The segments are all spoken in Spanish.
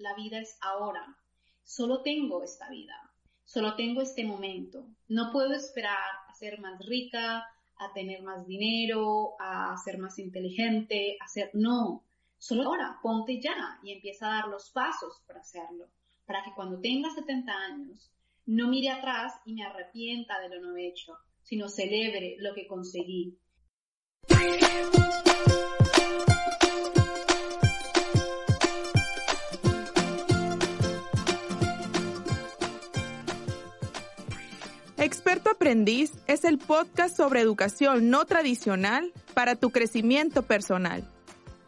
la vida es ahora. Solo tengo esta vida. Solo tengo este momento. No puedo esperar a ser más rica, a tener más dinero, a ser más inteligente, a ser... No. Solo ahora, ponte ya y empieza a dar los pasos para hacerlo. Para que cuando tenga 70 años, no mire atrás y me arrepienta de lo no hecho, sino celebre lo que conseguí. Experto Aprendiz es el podcast sobre educación no tradicional para tu crecimiento personal.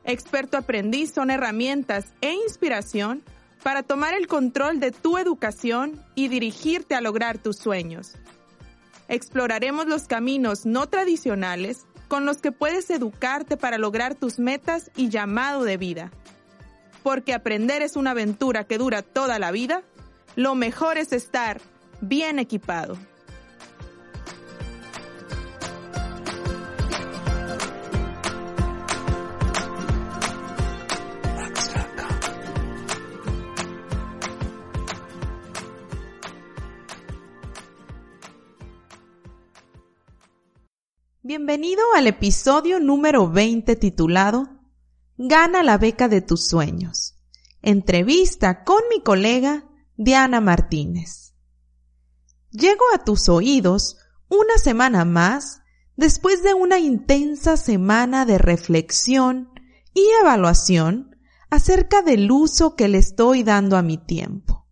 Experto Aprendiz son herramientas e inspiración para tomar el control de tu educación y dirigirte a lograr tus sueños. Exploraremos los caminos no tradicionales con los que puedes educarte para lograr tus metas y llamado de vida. Porque aprender es una aventura que dura toda la vida, lo mejor es estar bien equipado. Bienvenido al episodio número 20 titulado Gana la beca de tus sueños. Entrevista con mi colega Diana Martínez. Llego a tus oídos una semana más después de una intensa semana de reflexión y evaluación acerca del uso que le estoy dando a mi tiempo.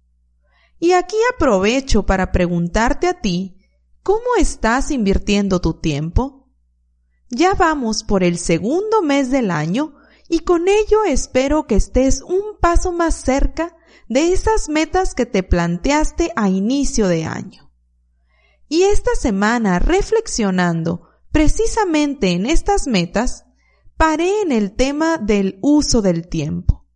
Y aquí aprovecho para preguntarte a ti, ¿cómo estás invirtiendo tu tiempo? Ya vamos por el segundo mes del año y con ello espero que estés un paso más cerca de esas metas que te planteaste a inicio de año. Y esta semana, reflexionando precisamente en estas metas, paré en el tema del uso del tiempo.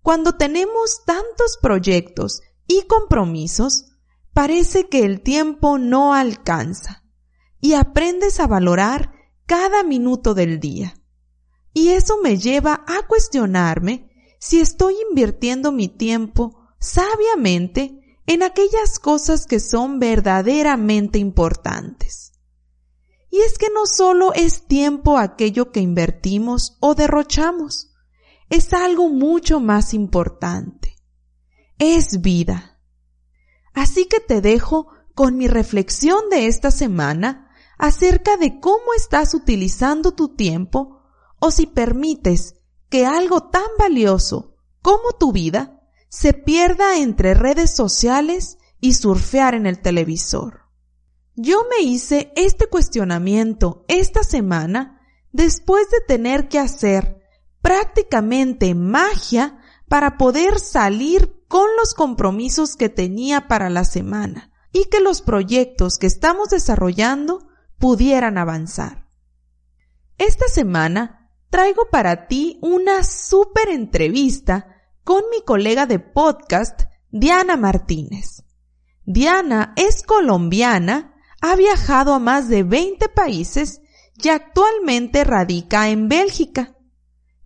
Cuando tenemos tantos proyectos y compromisos, parece que el tiempo no alcanza y aprendes a valorar cada minuto del día. Y eso me lleva a cuestionarme si estoy invirtiendo mi tiempo sabiamente en aquellas cosas que son verdaderamente importantes. Y es que no solo es tiempo aquello que invertimos o derrochamos, es algo mucho más importante. Es vida. Así que te dejo con mi reflexión de esta semana acerca de cómo estás utilizando tu tiempo o si permites que algo tan valioso como tu vida se pierda entre redes sociales y surfear en el televisor. Yo me hice este cuestionamiento esta semana después de tener que hacer prácticamente magia para poder salir con los compromisos que tenía para la semana y que los proyectos que estamos desarrollando pudieran avanzar. Esta semana traigo para ti una súper entrevista con mi colega de podcast, Diana Martínez. Diana es colombiana, ha viajado a más de 20 países y actualmente radica en Bélgica.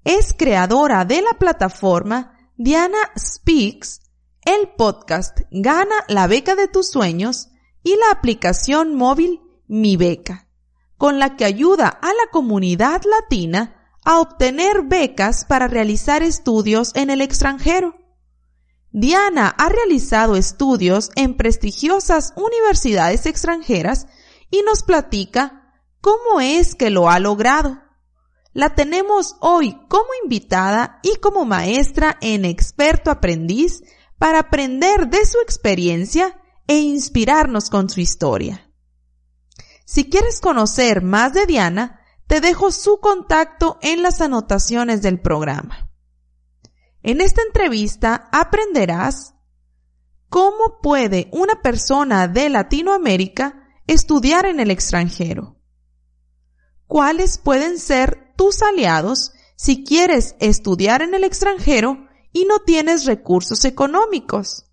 Es creadora de la plataforma Diana Speaks, el podcast Gana la beca de tus sueños y la aplicación móvil mi beca, con la que ayuda a la comunidad latina a obtener becas para realizar estudios en el extranjero. Diana ha realizado estudios en prestigiosas universidades extranjeras y nos platica cómo es que lo ha logrado. La tenemos hoy como invitada y como maestra en experto aprendiz para aprender de su experiencia e inspirarnos con su historia. Si quieres conocer más de Diana, te dejo su contacto en las anotaciones del programa. En esta entrevista aprenderás cómo puede una persona de Latinoamérica estudiar en el extranjero. ¿Cuáles pueden ser tus aliados si quieres estudiar en el extranjero y no tienes recursos económicos?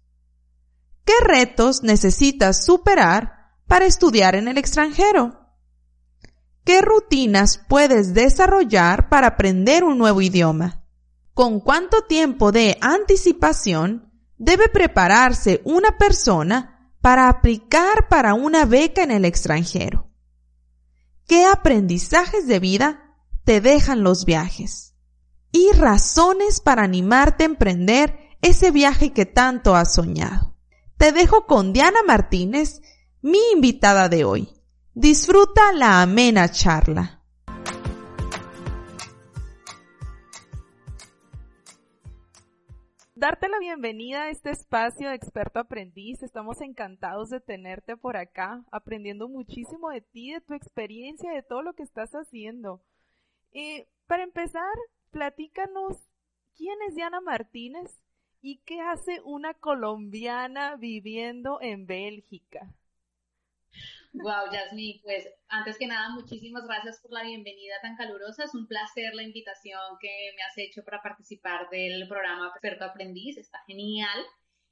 ¿Qué retos necesitas superar para estudiar en el extranjero? ¿Qué rutinas puedes desarrollar para aprender un nuevo idioma? ¿Con cuánto tiempo de anticipación debe prepararse una persona para aplicar para una beca en el extranjero? ¿Qué aprendizajes de vida te dejan los viajes? Y razones para animarte a emprender ese viaje que tanto has soñado. Te dejo con Diana Martínez, mi invitada de hoy. Disfruta la amena charla. Darte la bienvenida a este espacio de experto aprendiz. Estamos encantados de tenerte por acá, aprendiendo muchísimo de ti, de tu experiencia, de todo lo que estás haciendo. Y para empezar, platícanos quién es Diana Martínez ¿Y qué hace una colombiana viviendo en Bélgica? Wow, Yasmi, pues antes que nada, muchísimas gracias por la bienvenida tan calurosa. Es un placer la invitación que me has hecho para participar del programa Experto Aprendiz. Está genial.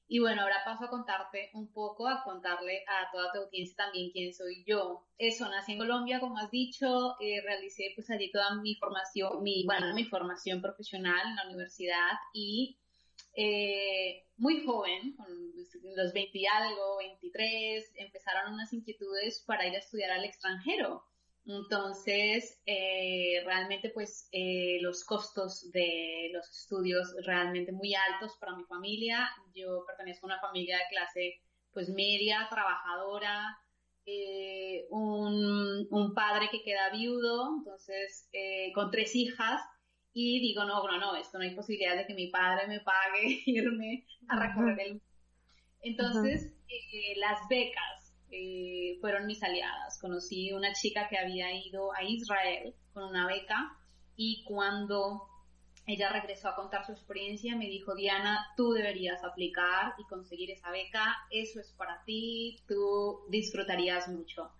Y bueno, ahora paso a contarte un poco, a contarle a toda tu audiencia también quién soy yo. Eso, nací en Colombia, como has dicho, eh, realicé pues allí toda mi formación, mi, bueno, mi formación profesional en la universidad y eh, muy joven, con los 20 y algo, 23, empezaron unas inquietudes para ir a estudiar al extranjero. Entonces, eh, realmente pues eh, los costos de los estudios realmente muy altos para mi familia. Yo pertenezco a una familia de clase pues media, trabajadora, un, un, padre que queda viudo, entonces con tres hijas y digo, no, no, no, esto no hay posibilidad de que mi padre me pague irme a recorrer el... Entonces, eh, las becas eh, fueron mis aliadas. Conocí una chica que había ido a Israel con una beca y cuando ella regresó a contar su experiencia, me dijo, Diana, tú deberías aplicar y conseguir esa beca, eso es para ti, tú disfrutarías mucho.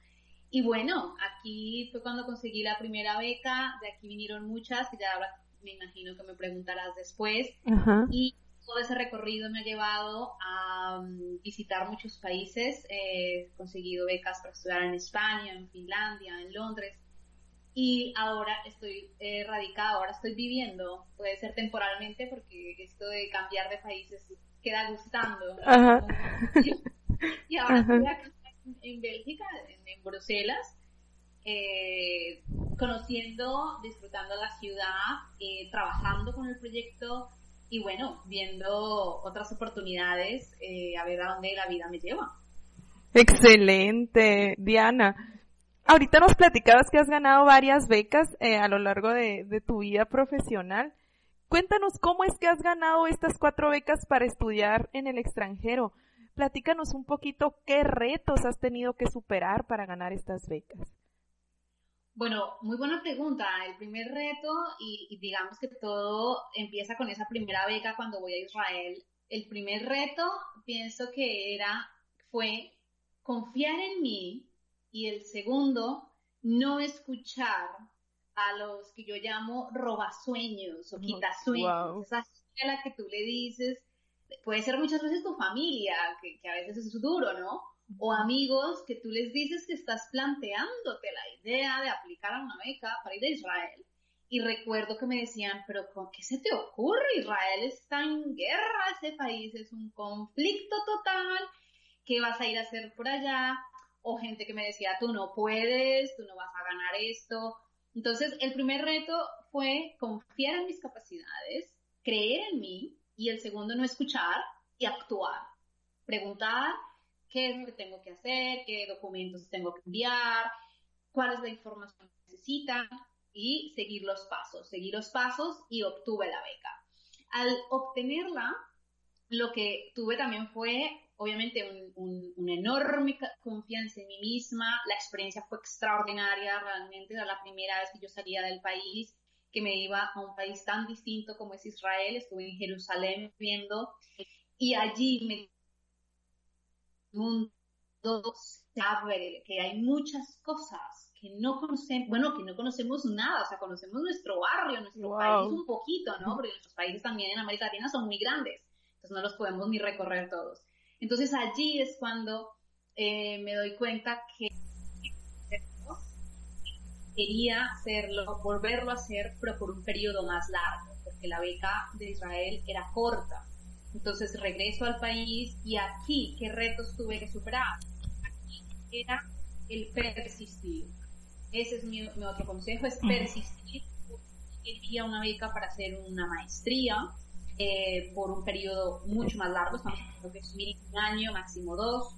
Y bueno, aquí fue cuando conseguí la primera beca, de aquí vinieron muchas y ya me imagino que me preguntarás después. Y todo ese recorrido me ha llevado a um, visitar muchos países. he conseguido becas para estudiar en España, en Finlandia, en Londres. Y ahora estoy eh, radicada, ahora estoy viviendo, puede ser temporalmente, porque esto de cambiar de países queda gustando. Y ahora estoy acá en, Bélgica, en Bruselas, eh, conociendo, disfrutando la ciudad, eh, trabajando con el proyecto y bueno, viendo otras oportunidades, eh, a ver a dónde la vida me lleva. Excelente, Diana. Ahorita nos platicabas que has ganado varias becas a lo largo de, de tu vida profesional. Cuéntanos cómo es que has ganado estas cuatro becas para estudiar en el extranjero. Platícanos un poquito qué retos has tenido que superar para ganar estas becas. Bueno, muy buena pregunta. El primer reto, y, digamos que todo empieza con esa primera beca cuando voy a Israel. El primer reto, pienso que era, fue confiar en mí y el segundo, no escuchar a los que yo llamo robasueños o quitasueños. Esa a la que tú le dices, puede ser muchas veces tu familia, que, que a veces es duro, ¿no? O amigos que tú les dices que estás planteándote la idea de aplicar a una beca para ir a Israel. Y recuerdo que me decían, pero ¿qué se te ocurre? Israel está en guerra, ese país es un conflicto total, ¿qué vas a ir a hacer por allá? O gente que me decía, tú no puedes, tú no vas a ganar esto. Entonces, el primer reto fue confiar en mis capacidades, creer en mí, y el segundo, no escuchar y actuar. Preguntar qué es lo que tengo que hacer, qué documentos tengo que enviar, cuál es la información que necesitan y seguir los pasos, seguir los pasos y obtuve la beca. Al obtenerla, lo que tuve también fue, obviamente, una enorme confianza en mí misma. La experiencia fue extraordinaria, realmente era la primera vez que yo salía del país que me iba a un país tan distinto como es Israel. Estuve en Jerusalén viendo y allí me mundo sabe que hay muchas cosas que no conocemos, bueno, que no conocemos nada, o sea, conocemos nuestro barrio, nuestro país un poquito, ¿no? Porque nuestros países también en América Latina son muy grandes, entonces no los podemos ni recorrer todos. Entonces allí es cuando eh, me doy cuenta que quería hacerlo, volverlo a hacer, pero por un periodo más largo, porque la beca de Israel era corta. Entonces regreso al país y aquí, ¿qué retos tuve que superar? Aquí era el persistir. Ese es mi, otro consejo, es persistir. Quería una beca para hacer una maestría eh, por un periodo mucho más largo, estamos hablando que un año, máximo dos.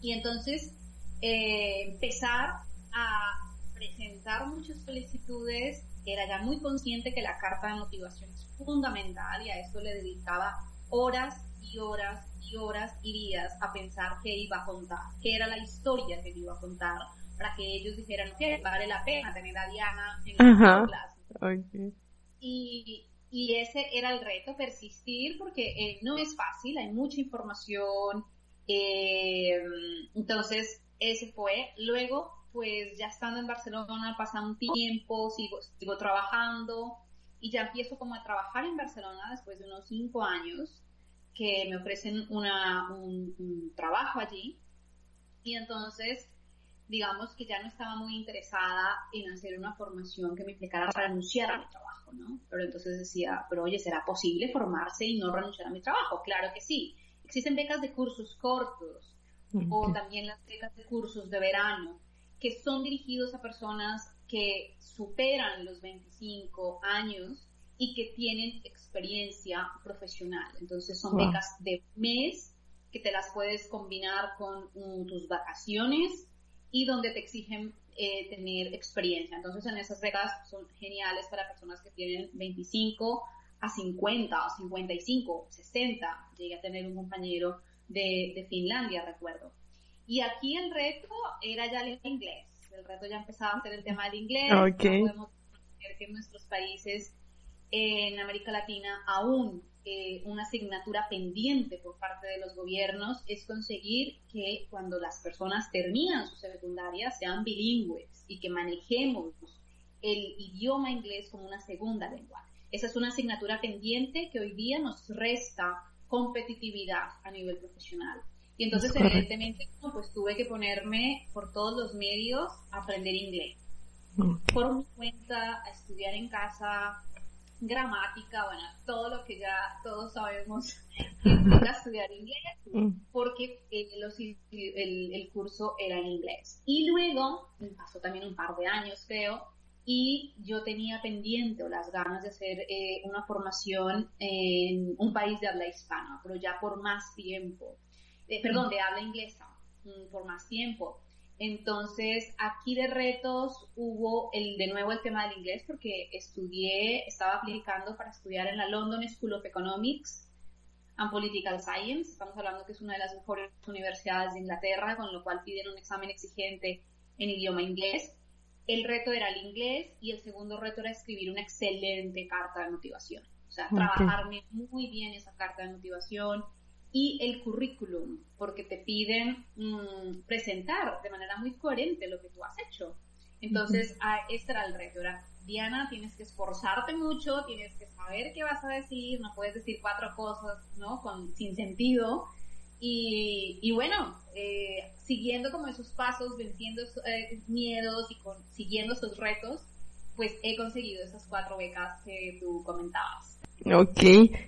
Y entonces eh, empezar a presentar muchas solicitudes, era ya muy consciente que la carta de motivación es fundamental y a esto le dedicaba horas y horas y horas y días a pensar qué iba a contar, qué era la historia que iba a contar, para que ellos dijeran que vale la pena tener a Diana en la clase. Y, y, ese era el reto, persistir, porque eh, no es fácil, hay mucha información. Eh, entonces, ese fue. Luego, pues ya estando en Barcelona, pasa un tiempo, sigo, sigo trabajando y ya empiezo como a trabajar en Barcelona después de unos cinco años que me ofrecen una, un, trabajo allí y entonces digamos que ya no estaba muy interesada en hacer una formación que me implicara renunciar a mi trabajo, ¿no? Pero entonces decía, pero oye, ¿será posible formarse y no renunciar a mi trabajo? Claro que sí. Existen becas de cursos cortos o también las becas de cursos de verano que son dirigidos a personas que superan los 25 años y que tienen experiencia profesional. Entonces son becas de mes que te las puedes combinar con mm, tus vacaciones y donde te exigen eh, tener experiencia. Entonces en esas becas son geniales para personas que tienen 25 a 50 o 55, 60. Llegué a tener un compañero de, de Finlandia, recuerdo. Y aquí el reto era ya el inglés. El reto ya empezaba a ser el tema del inglés. Okay. No podemos ver que en nuestros países en América Latina aún eh, una asignatura pendiente por parte de los gobiernos es conseguir que cuando las personas terminan su secundaria sean bilingües y que manejemos el idioma inglés como una segunda lengua. Esa es una asignatura pendiente que hoy día nos resta competitividad a nivel profesional. Y entonces, evidentemente, pues tuve que ponerme por todos los medios a aprender inglés. Por mi cuenta, a estudiar en casa, gramática, bueno, todo lo que ya todos sabemos que implica estudiar inglés, porque eh, el, el, curso era en inglés. Y luego, pasó también un par de años, creo, y yo tenía pendiente o las ganas de hacer eh, una formación en un país de habla hispana, pero ya por más tiempo perdón, de habla inglesa mm, por más tiempo. Entonces, aquí de retos hubo el, de nuevo el tema del inglés porque estudié, estaba aplicando para estudiar en la London School of Economics and Political Science. Estamos hablando que es una de las mejores universidades de Inglaterra, con lo cual piden un examen exigente en idioma inglés. El reto era el inglés y el segundo reto era escribir una excelente carta de motivación. O sea, trabajarme muy bien esa carta de motivación, y el currículum, porque te piden mm, presentar de manera muy coherente lo que tú has hecho. Entonces, ah, este era el reto. Era, Diana, tienes que esforzarte mucho, tienes que saber qué vas a decir, no puedes decir cuatro cosas, ¿no? Con, sin sentido. Y, y bueno, eh, siguiendo como esos pasos, venciendo eh, miedos y con, siguiendo esos retos, pues he conseguido esas cuatro becas que tú comentabas. Ok,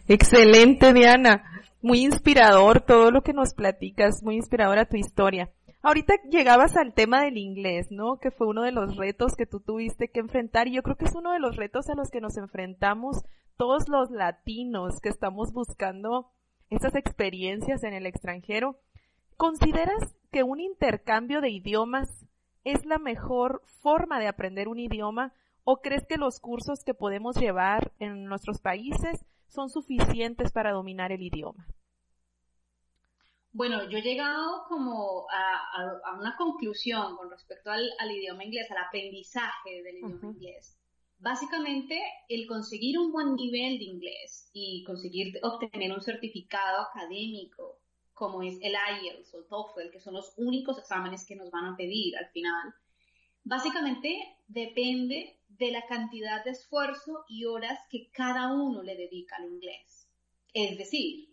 excelente Diana, muy inspirador todo lo que nos platicas, muy inspiradora tu historia. Ahorita llegabas al tema del inglés, ¿no? Que fue uno de los retos que tú tuviste que enfrentar y yo creo que es uno de los retos a los que nos enfrentamos todos los latinos que estamos buscando estas experiencias en el extranjero. ¿Consideras que un intercambio de idiomas es la mejor forma de aprender un idioma ¿O crees que los cursos que podemos llevar en nuestros países son suficientes para dominar el idioma? Bueno, yo he llegado como a, una conclusión con respecto al, idioma inglés, al aprendizaje del idioma inglés. Básicamente, el conseguir un buen nivel de inglés y conseguir obtener un certificado académico como es el IELTS o el TOEFL, que son los únicos exámenes que nos van a pedir al final, básicamente depende de la cantidad de esfuerzo y horas que cada uno le dedica al inglés. Es decir,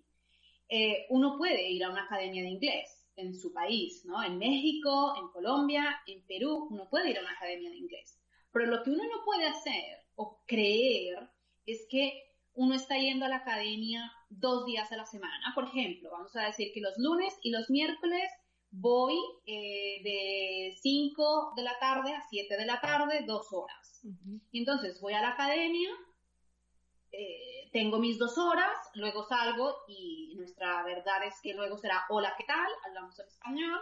eh, uno puede ir a una academia de inglés en su país, ¿no? En México, en Colombia, en Perú, uno puede ir a una academia de inglés. Pero lo que uno no puede hacer o creer es que uno está yendo a la academia dos días a la semana. Por ejemplo, vamos a decir que los lunes y los miércoles voy eh, de 5 de la tarde a 7 de la tarde, dos horas. Y entonces voy a la academia, eh, tengo mis dos horas, luego salgo y nuestra verdad es que luego será hola, ¿qué tal? Hablamos en español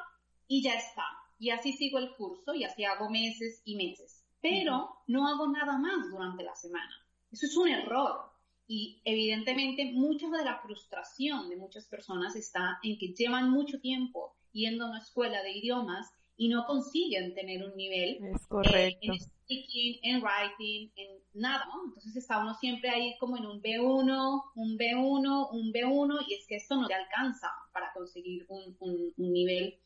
y ya está. Y así sigo el curso y así hago meses y meses. Pero no hago nada más durante la semana. Eso es un error. Y evidentemente mucha de la frustración de muchas personas está en que llevan mucho tiempo yendo a una escuela de idiomas y no consiguen tener un nivel eh, en speaking, en writing, en nada, Entonces está uno siempre ahí como en un B1, un B1, un B1 y es que esto no te alcanza para conseguir un, un nivel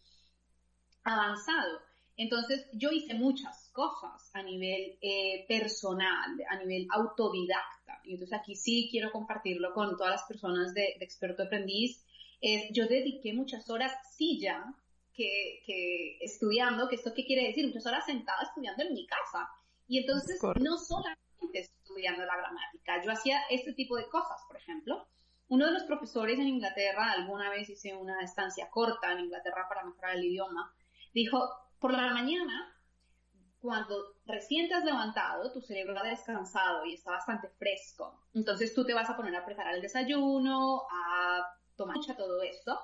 avanzado. Entonces yo hice muchas cosas a nivel eh, personal, a nivel autodidacta. Y entonces aquí sí quiero compartirlo con todas las personas de, experto aprendiz. Es, yo dediqué muchas horas ya que, que, estudiando, que esto qué quiere decir, muchas horas sentada estudiando en mi casa. Y entonces no solamente estudiando la gramática, yo hacía este tipo de cosas, por ejemplo. Uno de los profesores en Inglaterra, alguna vez hice una estancia corta en Inglaterra para mejorar el idioma, dijo, por la mañana, cuando recién te has levantado, tu cerebro ha descansado y está bastante fresco. Entonces tú te vas a poner a preparar el desayuno, a tomar todo esto.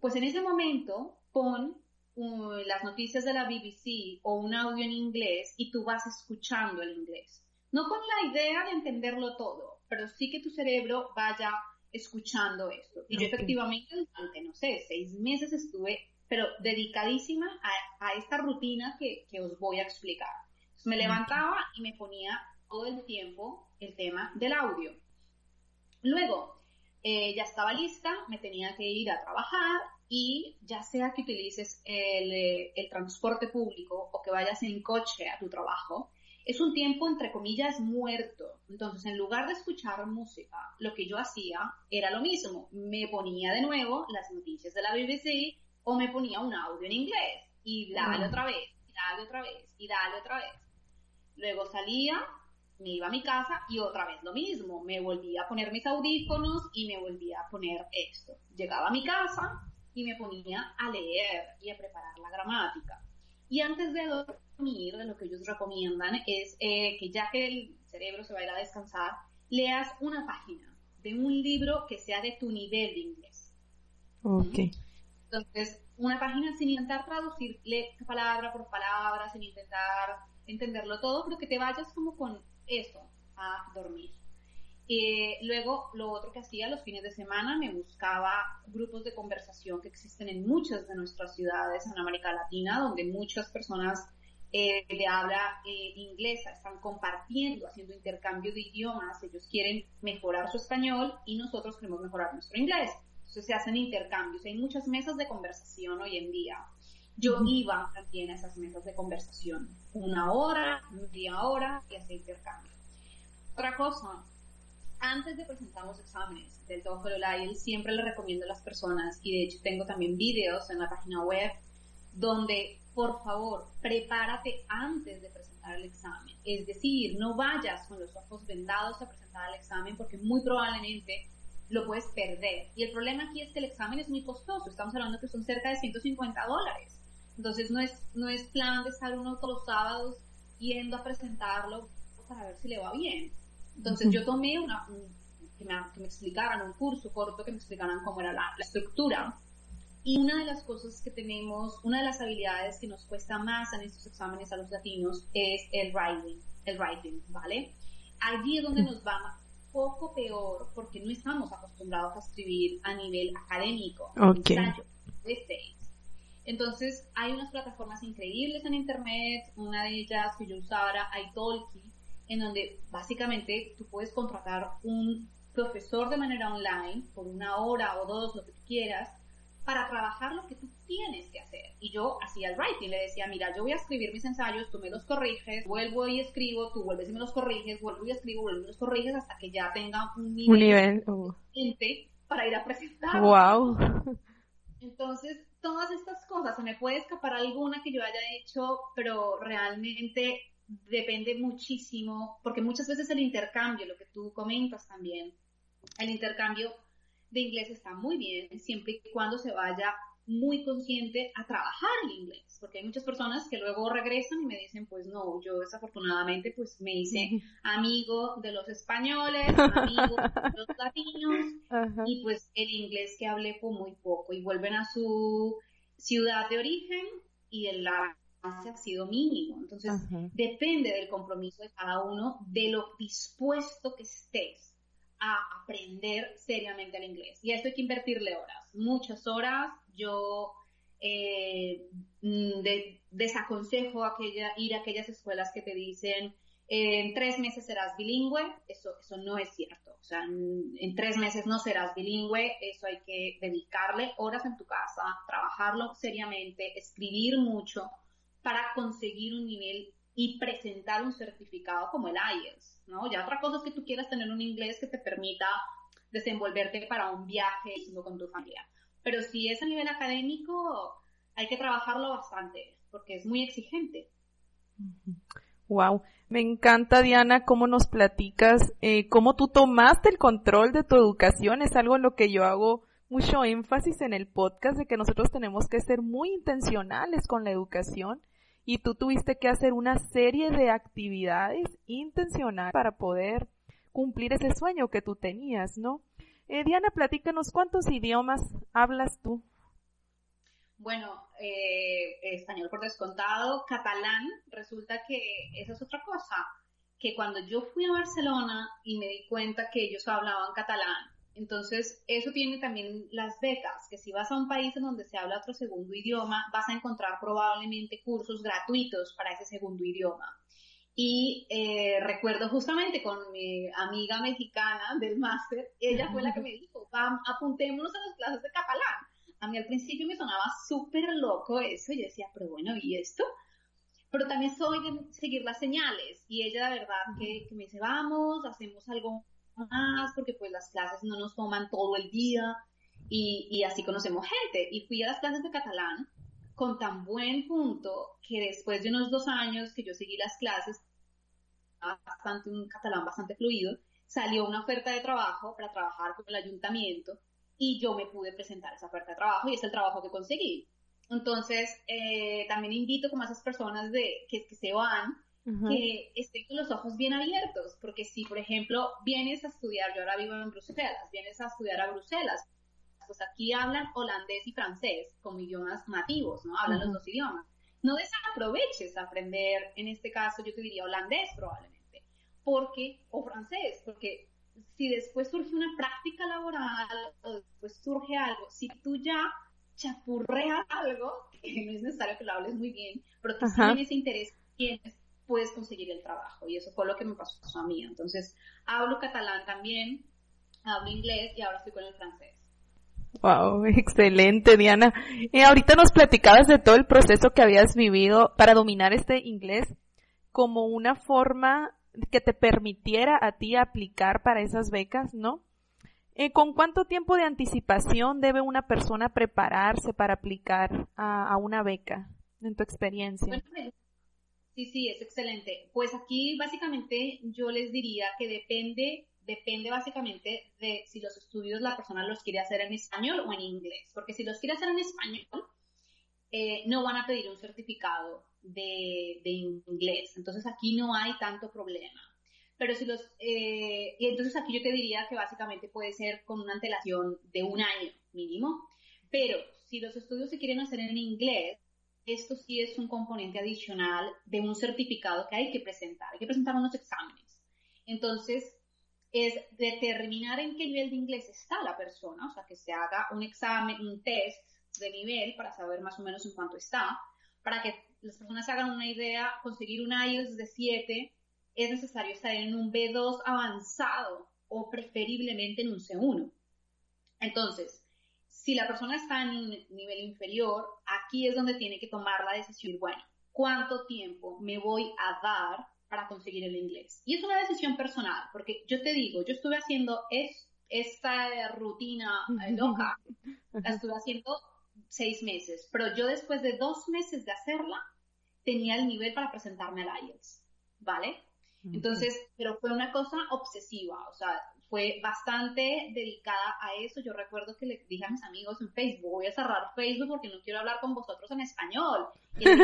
Pues en ese momento pon uh, las noticias de la BBC o un audio en inglés y tú vas escuchando el inglés. No con la idea de entenderlo todo, pero sí que tu cerebro vaya escuchando esto. Y yo efectivamente durante, no sé, seis meses estuve pero dedicadísima a, esta rutina que, os voy a explicar. me levantaba y me ponía todo el tiempo el tema del audio. Luego, eh, ya estaba lista, me tenía que ir a trabajar y ya sea que utilices el, eh, el, transporte público o que vayas en coche a tu trabajo, es un tiempo entre comillas muerto. Entonces, en lugar de escuchar música, lo que yo hacía era lo mismo. Me ponía de nuevo las noticias de la BBC o me ponía un audio en inglés y dale otra vez, y dale otra vez, y dale otra vez. Luego salía, me iba a mi casa y otra vez lo mismo, me volvía a poner mis audífonos y me volvía a poner esto. Llegaba a mi casa y me ponía a leer y a preparar la gramática. Y antes de dormir, lo que ellos recomiendan es eh, que ya que el cerebro se va a ir a descansar, leas una página de un libro que sea de tu nivel de inglés. Ok. Entonces, una página sin intentar traducirle palabra por palabra, sin intentar entenderlo todo, pero que te vayas como con eso a dormir. Eh, luego, lo otro que hacía los fines de semana, me buscaba grupos de conversación que existen en muchas de nuestras ciudades en América Latina, donde muchas personas eh, de habla eh, inglesa están compartiendo, haciendo intercambio de idiomas, ellos quieren mejorar su español y nosotros queremos mejorar nuestro inglés. Entonces se hacen intercambios. Hay muchas mesas de conversación hoy en día. Yo iba también a esas mesas de conversación. Una hora, media hora y hacía intercambio. Otra cosa, antes de presentar los exámenes del TOEFL o IELTS, siempre le recomiendo a las personas, y de hecho tengo también videos en la página web, donde por favor, prepárate antes de presentar el examen. Es decir, no vayas con los ojos vendados a presentar el examen porque muy probablemente lo puedes perder. Y el problema aquí es que el examen es muy costoso. Estamos hablando que son cerca de 150 dólares. Entonces no es, no es plan de estar uno todos los sábados yendo a presentarlo para ver si le va bien. Entonces yo tomé una, que, me, que, me, explicaran un curso corto, que me explicaran cómo era la, la estructura. Y una de las cosas que tenemos, una de las habilidades que nos cuesta más en estos exámenes a los latinos es el writing, el writing, ¿vale? Allí es donde nos va poco peor porque no estamos acostumbrados a escribir a nivel académico. Entonces, hay unas plataformas increíbles en internet, una de ellas que yo usaba era italki, en donde básicamente tú puedes contratar un profesor de manera online por una hora o dos, lo que tú quieras, para trabajar lo que tú tienes que hacer. Y yo hacía el writing, le decía, mira, yo voy a escribir mis ensayos, tú me los corriges, vuelvo y escribo, tú vuelves y me los corriges, vuelvo y escribo, vuelvo y me los corriges hasta que ya tenga un nivel, un nivel para ir a presentar. Wow. Entonces, todas estas cosas, se me puede escapar alguna que yo haya hecho, pero realmente depende muchísimo, porque muchas veces el intercambio, lo que tú comentas también, el intercambio de inglés está muy bien siempre y cuando se vaya muy consciente a trabajar el inglés, porque hay muchas personas que luego regresan y me dicen, pues no, yo desafortunadamente pues me hice amigo de los españoles, amigo de los latinos y pues el inglés que hablé fue muy poco y vuelven a su ciudad de origen y el ha sido mínimo. Entonces, depende del compromiso de cada uno, de lo dispuesto que estés a aprender seriamente el inglés. Y a esto hay que invertirle horas, muchas horas. Yo eh, mm, desaconsejo aquella, ir a aquellas escuelas que te dicen en tres meses serás bilingüe, eso, eso no es cierto. O sea, en, tres meses no serás bilingüe, eso hay que dedicarle horas en tu casa, trabajarlo seriamente, escribir mucho para conseguir un nivel y presentar un certificado como el IELTS, ¿no? Ya otra cosa es que tú quieras tener un inglés que te permita desenvolverte para un viaje con tu familia. Pero si es a nivel académico, hay que trabajarlo bastante, porque es muy exigente. Wow, me encanta Diana cómo nos platicas, eh, cómo tú tomaste el control de tu educación, es algo en lo que yo hago mucho énfasis en el podcast de que nosotros tenemos que ser muy intencionales con la educación y tú tuviste que hacer una serie de actividades intencionales para poder cumplir ese sueño que tú tenías, ¿no? Eh, Diana, platícanos cuántos idiomas hablas tú. Bueno, eh, español por descontado, catalán, resulta que esa es otra cosa, que cuando yo fui a Barcelona y me di cuenta que ellos hablaban catalán, entonces eso tiene también las becas, que si vas a un país en donde se habla otro segundo idioma, vas a encontrar probablemente cursos gratuitos para ese segundo idioma. Y eh, recuerdo justamente con mi amiga mexicana del máster, ella fue la que me dijo, apuntémonos a las clases de catalán a mí al principio me sonaba súper loco eso, yo decía, pero bueno, ¿y esto? Pero también soy de seguir las señales, y ella de verdad que, me dice, vamos, hacemos algo más, porque pues las clases no nos toman todo el día, y, y así conocemos gente. Y fui a las clases de catalán con tan buen punto que después de unos dos años que yo seguí las clases, bastante un catalán bastante fluido, salió una oferta de trabajo para trabajar con el ayuntamiento y yo me pude presentar esa oferta de trabajo y es el trabajo que conseguí. Entonces, eh, también invito como a esas personas de, que, se van, que estén con los ojos bien abiertos, porque si, por ejemplo, vienes a estudiar, yo ahora vivo en Bruselas, vienes a estudiar a Bruselas, pues aquí hablan holandés y francés como idiomas nativos, ¿no? Hablan los dos idiomas. No desaproveches aprender, en este caso yo te diría holandés probablemente, porque, o francés, porque si después surge una práctica laboral o después surge algo, si tú ya chapurreas algo, que no es necesario que lo hables muy bien, pero si tienes interés, tienes, puedes conseguir el trabajo. Y eso fue lo que me pasó a mí. Entonces, hablo catalán también, hablo inglés y ahora estoy con el francés. Wow, excelente, Diana. Y ahorita nos platicabas de todo el proceso que habías vivido para dominar este inglés como una forma que te permitiera a ti aplicar para esas becas, ¿no? Eh, ¿Con cuánto tiempo de anticipación debe una persona prepararse para aplicar a, una beca, en tu experiencia? Sí, sí, es excelente. Pues aquí básicamente yo les diría que depende, depende básicamente de si los estudios la persona los quiere hacer en español o en inglés. Porque si los quiere hacer en español, eh, no van a pedir un certificado de, inglés. Entonces aquí no hay tanto problema. Pero si los, eh, y entonces aquí yo te diría que básicamente puede ser con una antelación de un año mínimo. Pero si los estudios se quieren hacer en inglés, esto sí es un componente adicional de un certificado que hay que presentar. Hay que presentar unos exámenes. Entonces, es determinar en qué nivel de inglés está la persona, o sea, que se haga un examen, un test de nivel para saber más o menos en cuánto está, para que las personas se hagan una idea, conseguir un IELTS de 7 es necesario estar en un B2 avanzado o preferiblemente en un C1. Entonces, si la persona está en un nivel inferior, aquí es donde tiene que tomar la decisión, bueno, ¿cuánto tiempo me voy a dar para conseguir el inglés? Y es una decisión personal, porque yo te digo, yo estuve haciendo esta rutina loca, la estuve haciendo seis meses, pero yo después de dos meses de hacerla, tenía el nivel para presentarme al IELTS, ¿vale? Entonces, pero fue una cosa obsesiva, o sea, fue bastante dedicada a eso. Yo recuerdo que le dije a mis amigos en Facebook, voy a cerrar Facebook porque no quiero hablar con vosotros en español. Y dije,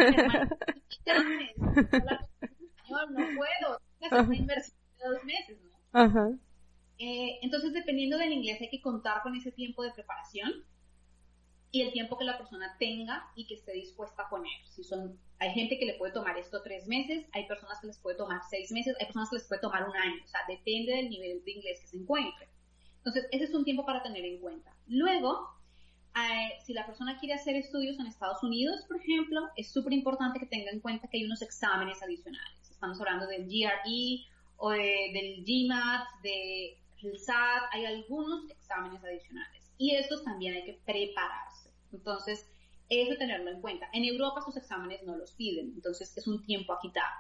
hermano, no puedo, es una inversión de dos meses, ¿no? Ajá. Eh, entonces, dependiendo del inglés, hay que contar con ese tiempo de preparación y el tiempo que la persona tenga y que esté dispuesta a poner. Si son, hay gente que le puede tomar esto tres meses, hay personas que les puede tomar seis meses, hay personas que les puede tomar un año, o sea, depende del nivel de inglés que se encuentre. Entonces, ese es un tiempo para tener en cuenta. Luego, eh, si la persona quiere hacer estudios en Estados Unidos, por ejemplo, es súper importante que tenga en cuenta que hay unos exámenes adicionales. Estamos hablando del GRE o del GMAT, del SAT, hay algunos exámenes adicionales. Y estos también hay que prepararse. Entonces, eso tenerlo en cuenta. En Europa sus exámenes no los piden, entonces es un tiempo a quitar.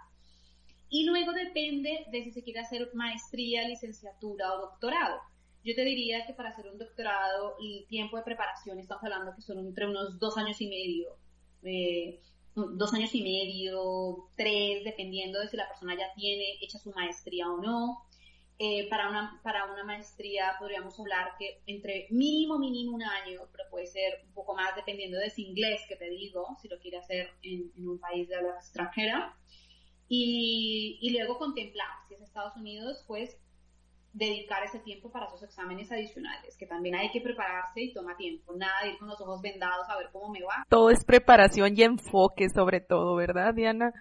Y luego depende de si se quiere hacer maestría, licenciatura o doctorado. Yo te diría que para hacer un doctorado el tiempo de preparación estamos hablando que son entre unos dos años y medio, eh, dos años y medio, tres, dependiendo de si la persona ya tiene hecha su maestría o no. Eh, para, una, para una maestría podríamos hablar que entre mínimo, mínimo un año, pero puede ser un poco más dependiendo de ese inglés que te digo, si lo quiere hacer en, un país de habla extranjera. Y, y, luego contemplar, si es Estados Unidos, pues dedicar ese tiempo para esos exámenes adicionales, que también hay que prepararse y toma tiempo, nada de ir con los ojos vendados a ver cómo me va. Todo es preparación y enfoque sobre todo, ¿verdad, Diana?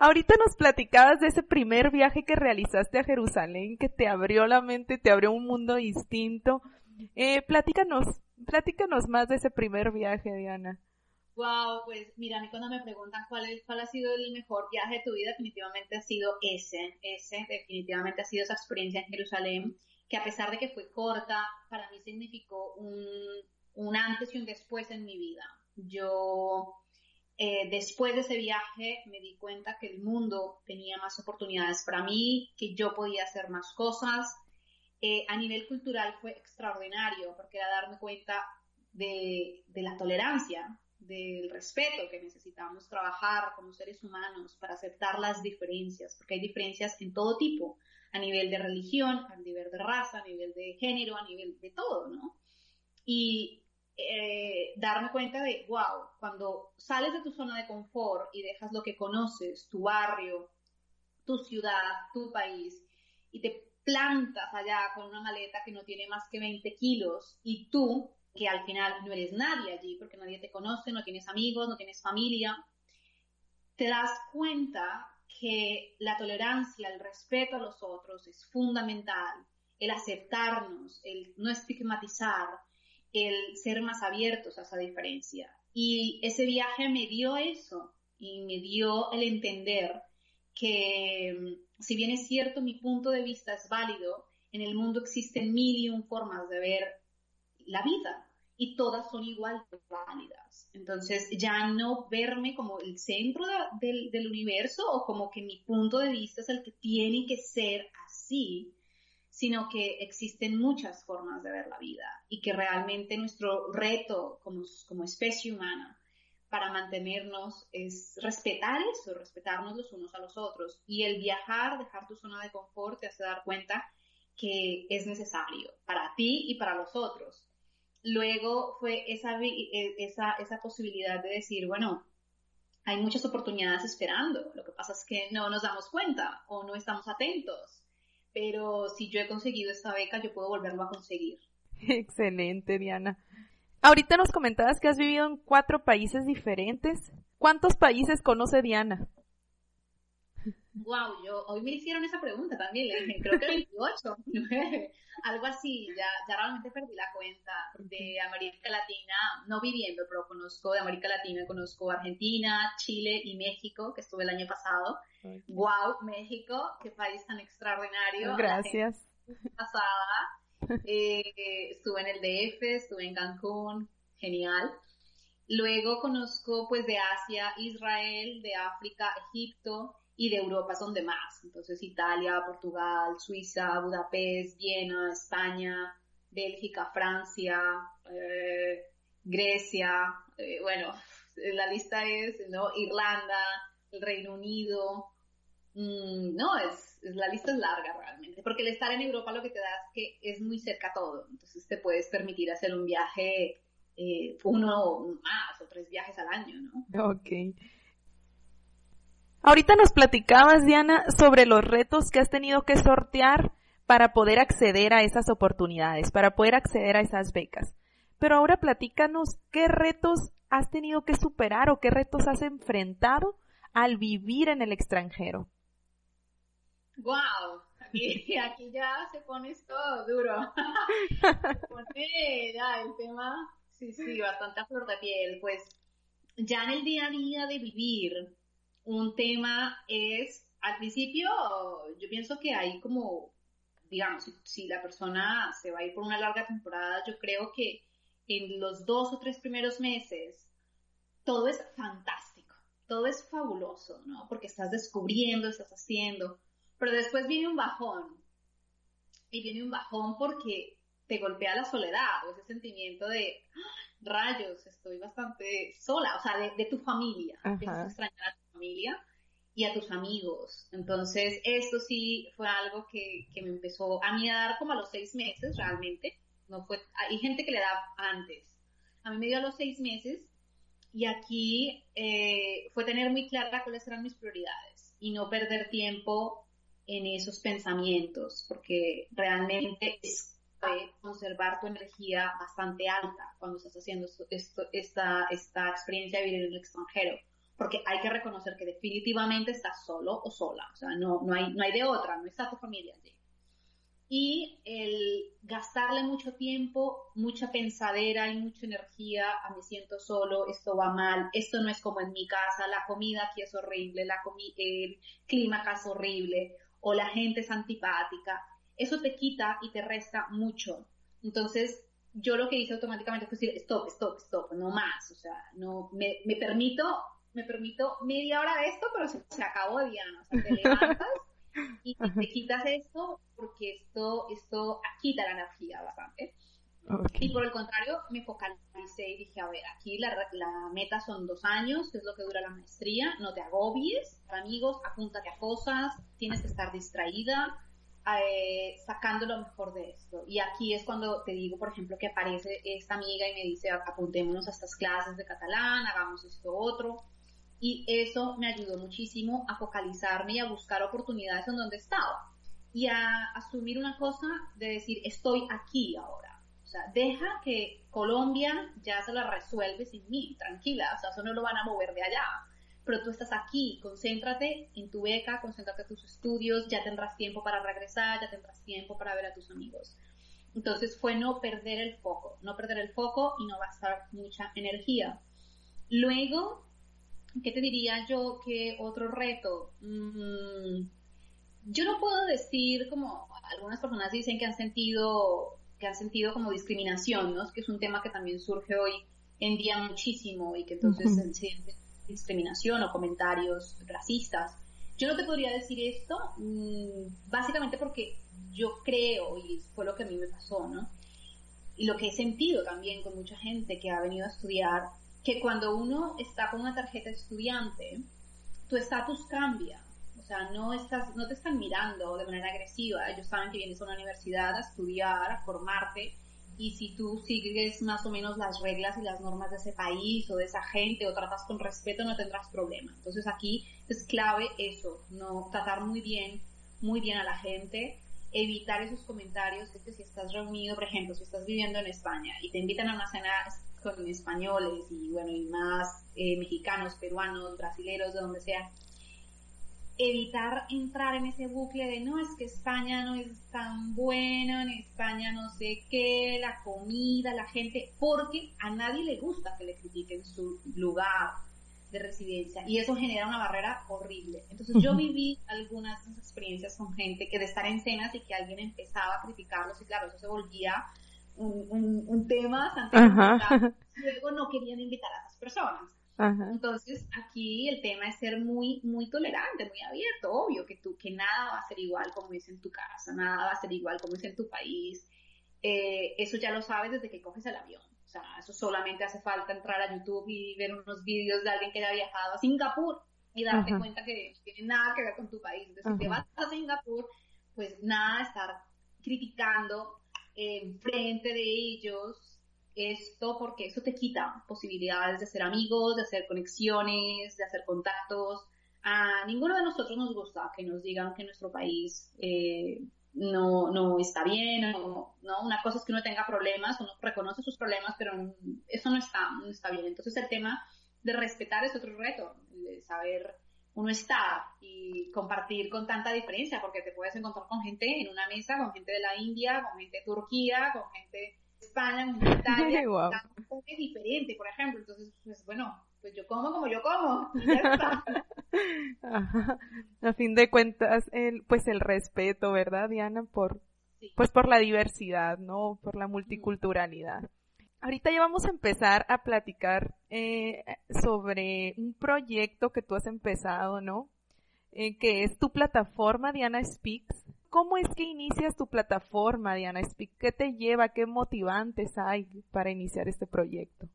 Ahorita nos platicabas de ese primer viaje que realizaste a Jerusalén, que te abrió la mente, te abrió un mundo distinto. Eh, platícanos, platícanos más de ese primer viaje, Diana. Wow, pues mira, a mí cuando me preguntan cuál, es, cuál ha sido el mejor viaje de tu vida, definitivamente ha sido ese, ese definitivamente ha sido esa experiencia en Jerusalén, que a pesar de que fue corta, para mí significó un, un antes y un después en mi vida. Yo eh, después de ese viaje me di cuenta que el mundo tenía más oportunidades para mí, que yo podía hacer más cosas. Eh, a nivel cultural fue extraordinario porque era darme cuenta de, de la tolerancia, del respeto que necesitamos trabajar como seres humanos para aceptar las diferencias, porque hay diferencias en todo tipo, a nivel de religión, a nivel de raza, a nivel de género, a nivel de todo, ¿no? Y eh, darme cuenta de, wow, cuando sales de tu zona de confort y dejas lo que conoces, tu barrio, tu ciudad, tu país, y te plantas allá con una maleta que no tiene más que 20 kilos y tú, que al final no eres nadie allí porque nadie te conoce, no tienes amigos, no tienes familia, te das cuenta que la tolerancia, el respeto a los otros es fundamental, el aceptarnos, el no estigmatizar, el ser más abiertos a esa diferencia. Y ese viaje me dio eso y me dio el entender que mm, si bien es cierto mi punto de vista es válido, en el mundo existen mil y un formas de ver la vida y todas son igual válidas. Entonces ya no verme como el centro del universo o como que mi punto de vista es el que tiene que ser así, sino que existen muchas formas de ver la vida y que realmente nuestro reto como, como especie humana para mantenernos es respetar eso, respetarnos los unos a los otros. Y el viajar, dejar tu zona de confort, te hace dar cuenta que es necesario para ti y para los otros. Luego fue esa, e, esa, esa posibilidad de decir, bueno, hay muchas oportunidades esperando, lo que pasa es que no nos damos cuenta o no estamos atentos pero si yo he conseguido esta beca, yo puedo volverlo a conseguir. Excelente, Diana. Ahorita nos comentabas que has vivido en cuatro países diferentes. ¿Cuántos países conoce Diana? Wow, yo hoy me hicieron esa pregunta también, le dije, creo que 28, algo así, ya, ya realmente perdí la cuenta de América Latina, no viviendo, pero conozco de América Latina, conozco Argentina, Chile y México, que estuve el año pasado. Wow, México, qué país tan extraordinario. Gracias. Pasada. Eh, estuve en el DF, estuve en Cancún, genial. Luego conozco pues de Asia, Israel, de África, Egipto, y de Europa son de más. Entonces Italia, Portugal, Suiza, Budapest, Viena, España, Bélgica, Francia, eh, Grecia, eh, bueno, la lista es, ¿no? Irlanda, el Reino Unido, mm, no, es, la lista es larga realmente, porque el estar en Europa lo que te da es que es muy cerca todo, entonces te puedes permitir hacer un viaje, eh, uno más o tres viajes al año, ¿no? Ok. Ahorita nos platicabas, Diana, sobre los retos que has tenido que sortear para poder acceder a esas oportunidades, para poder acceder a esas becas. Pero ahora platícanos qué retos has tenido que superar o qué retos has enfrentado al vivir en el extranjero. ¡Wow! Aquí, ya se pone esto duro. se pone ya el tema, sí, sí, bastante flor de piel. Pues ya en el día a día de vivir, un tema es, al principio, yo pienso que hay como, digamos, si, la persona se va a ir por una larga temporada, yo creo que en los dos o tres primeros meses todo es fantástico, todo es fabuloso, ¿no? Porque estás descubriendo, estás haciendo, pero después viene un bajón. Y viene un bajón porque te golpea la soledad o ese sentimiento de ¡ah! rayos, estoy bastante sola, o sea, de, tu familia. Empiezas a extrañar a familia y a tus amigos. Entonces, esto sí fue algo que, que, me empezó a mí a dar como a los seis meses realmente. No fue, hay gente que le da antes. A mí me dio a los seis meses y aquí eh, fue tener muy clara cuáles eran mis prioridades y no perder tiempo en esos pensamientos, porque realmente es conservar tu energía bastante alta cuando estás haciendo esto, esta, esta experiencia de vivir en el extranjero porque hay que reconocer que definitivamente estás solo o sola, o sea, no, no, hay, no hay de otra, no está tu familia allí. Y el gastarle mucho tiempo, mucha pensadera y mucha energía a me siento solo, esto va mal, esto no es como en mi casa, la comida aquí es horrible, la el clima acá es horrible, o la gente es antipática, eso te quita y te resta mucho. Entonces, yo lo que hice automáticamente fue decir, stop, stop, stop, no más, o sea, no, me, me permito me permito media hora de esto, pero se, acabó Diana. O sea, te levantas y te quitas esto porque esto, esto quita la energía bastante. Y por el contrario, me focalicé y dije, a ver, aquí la, la, meta son dos años, que es lo que dura la maestría, no te agobies, amigos, apúntate a cosas, tienes que estar distraída, eh, sacando lo mejor de esto. Y aquí es cuando te digo, por ejemplo, que aparece esta amiga y me dice, apuntémonos a estas clases de catalán, hagamos esto otro y eso me ayudó muchísimo a focalizarme y a buscar oportunidades en donde estaba y a asumir una cosa de decir estoy aquí ahora. O sea, deja que Colombia ya se la resuelve sin mí, tranquila, o sea, eso no lo van a mover de allá. Pero tú estás aquí, concéntrate en tu beca, concéntrate en tus estudios, ya tendrás tiempo para regresar, ya tendrás tiempo para ver a tus amigos. Entonces fue no perder el foco, no perder el foco y no gastar mucha energía. Luego, ¿qué te diría yo que otro reto? Mm, yo no puedo decir como algunas personas dicen que han sentido que han sentido como discriminación, ¿no? Que es un tema que también surge hoy en día muchísimo y que entonces se siente discriminación o comentarios racistas. Yo no te podría decir esto, mm, básicamente porque yo creo, y fue lo que a mí me pasó, ¿no? Y lo que he sentido también con mucha gente que ha venido a estudiar que cuando uno está con una tarjeta estudiante, tu estatus cambia. O sea, no, estás, no te están mirando de manera agresiva. Ellos saben que vienes a una universidad a estudiar, a formarte. Y si tú sigues más o menos las reglas y las normas de ese país o de esa gente o tratas con respeto, no tendrás problema. Entonces aquí es clave eso, no tratar muy bien, muy bien a la gente, evitar esos comentarios, que si estás reunido, por ejemplo, si estás viviendo en España y te invitan a una cena con españoles y bueno, y más eh, mexicanos, peruanos, brasileros, de donde sea, evitar entrar en ese bucle de no, es que España no es tan bueno, en España no sé qué, la comida, la gente, porque a nadie le gusta que le critiquen su lugar de residencia y eso genera una barrera horrible. Entonces yo viví algunas experiencias con gente que de estar en cenas y que alguien empezaba a criticarlos y claro, eso se volvía un, un, tema bastante Luego no querían invitar a esas personas. Entonces, aquí el tema es ser muy, muy tolerante, muy abierto, obvio que tú, que nada va a ser igual como es en tu casa, nada va a ser igual como es en tu país. Eh, eso ya lo sabes desde que coges el avión. O sea, eso solamente hace falta entrar a YouTube y ver unos vídeos de alguien que haya viajado a Singapur y darte cuenta que no tiene nada que ver con tu país. Entonces, si te vas a Singapur, pues nada, estar criticando en frente de ellos esto porque eso te quita posibilidades de ser amigos, de hacer conexiones, de hacer contactos. A ninguno de nosotros nos gusta que nos digan que nuestro país eh, no, no está bien, o, ¿no? Una cosa es que uno tenga problemas, uno reconoce sus problemas, pero eso no está, no está bien. Entonces el tema de respetar es otro reto, de saber uno estar y compartir con tanta diferencia, porque te puedes encontrar con gente en una mesa, con gente de la India, con gente de Turquía, con gente España, en Italia, es diferente, por ejemplo. Entonces, pues bueno, pues yo como como yo como. A fin de cuentas, el, pues el respeto, ¿verdad, Diana? Por, pues por la diversidad, ¿no? Por la multiculturalidad. Ahorita ya vamos a empezar a platicar eh, sobre un proyecto que tú has empezado, ¿no? Eh, que es tu plataforma Diana Speaks. ¿Cómo es que inicias tu plataforma, Diana Speak? ¿Qué te lleva? ¿Qué motivantes hay para iniciar este proyecto?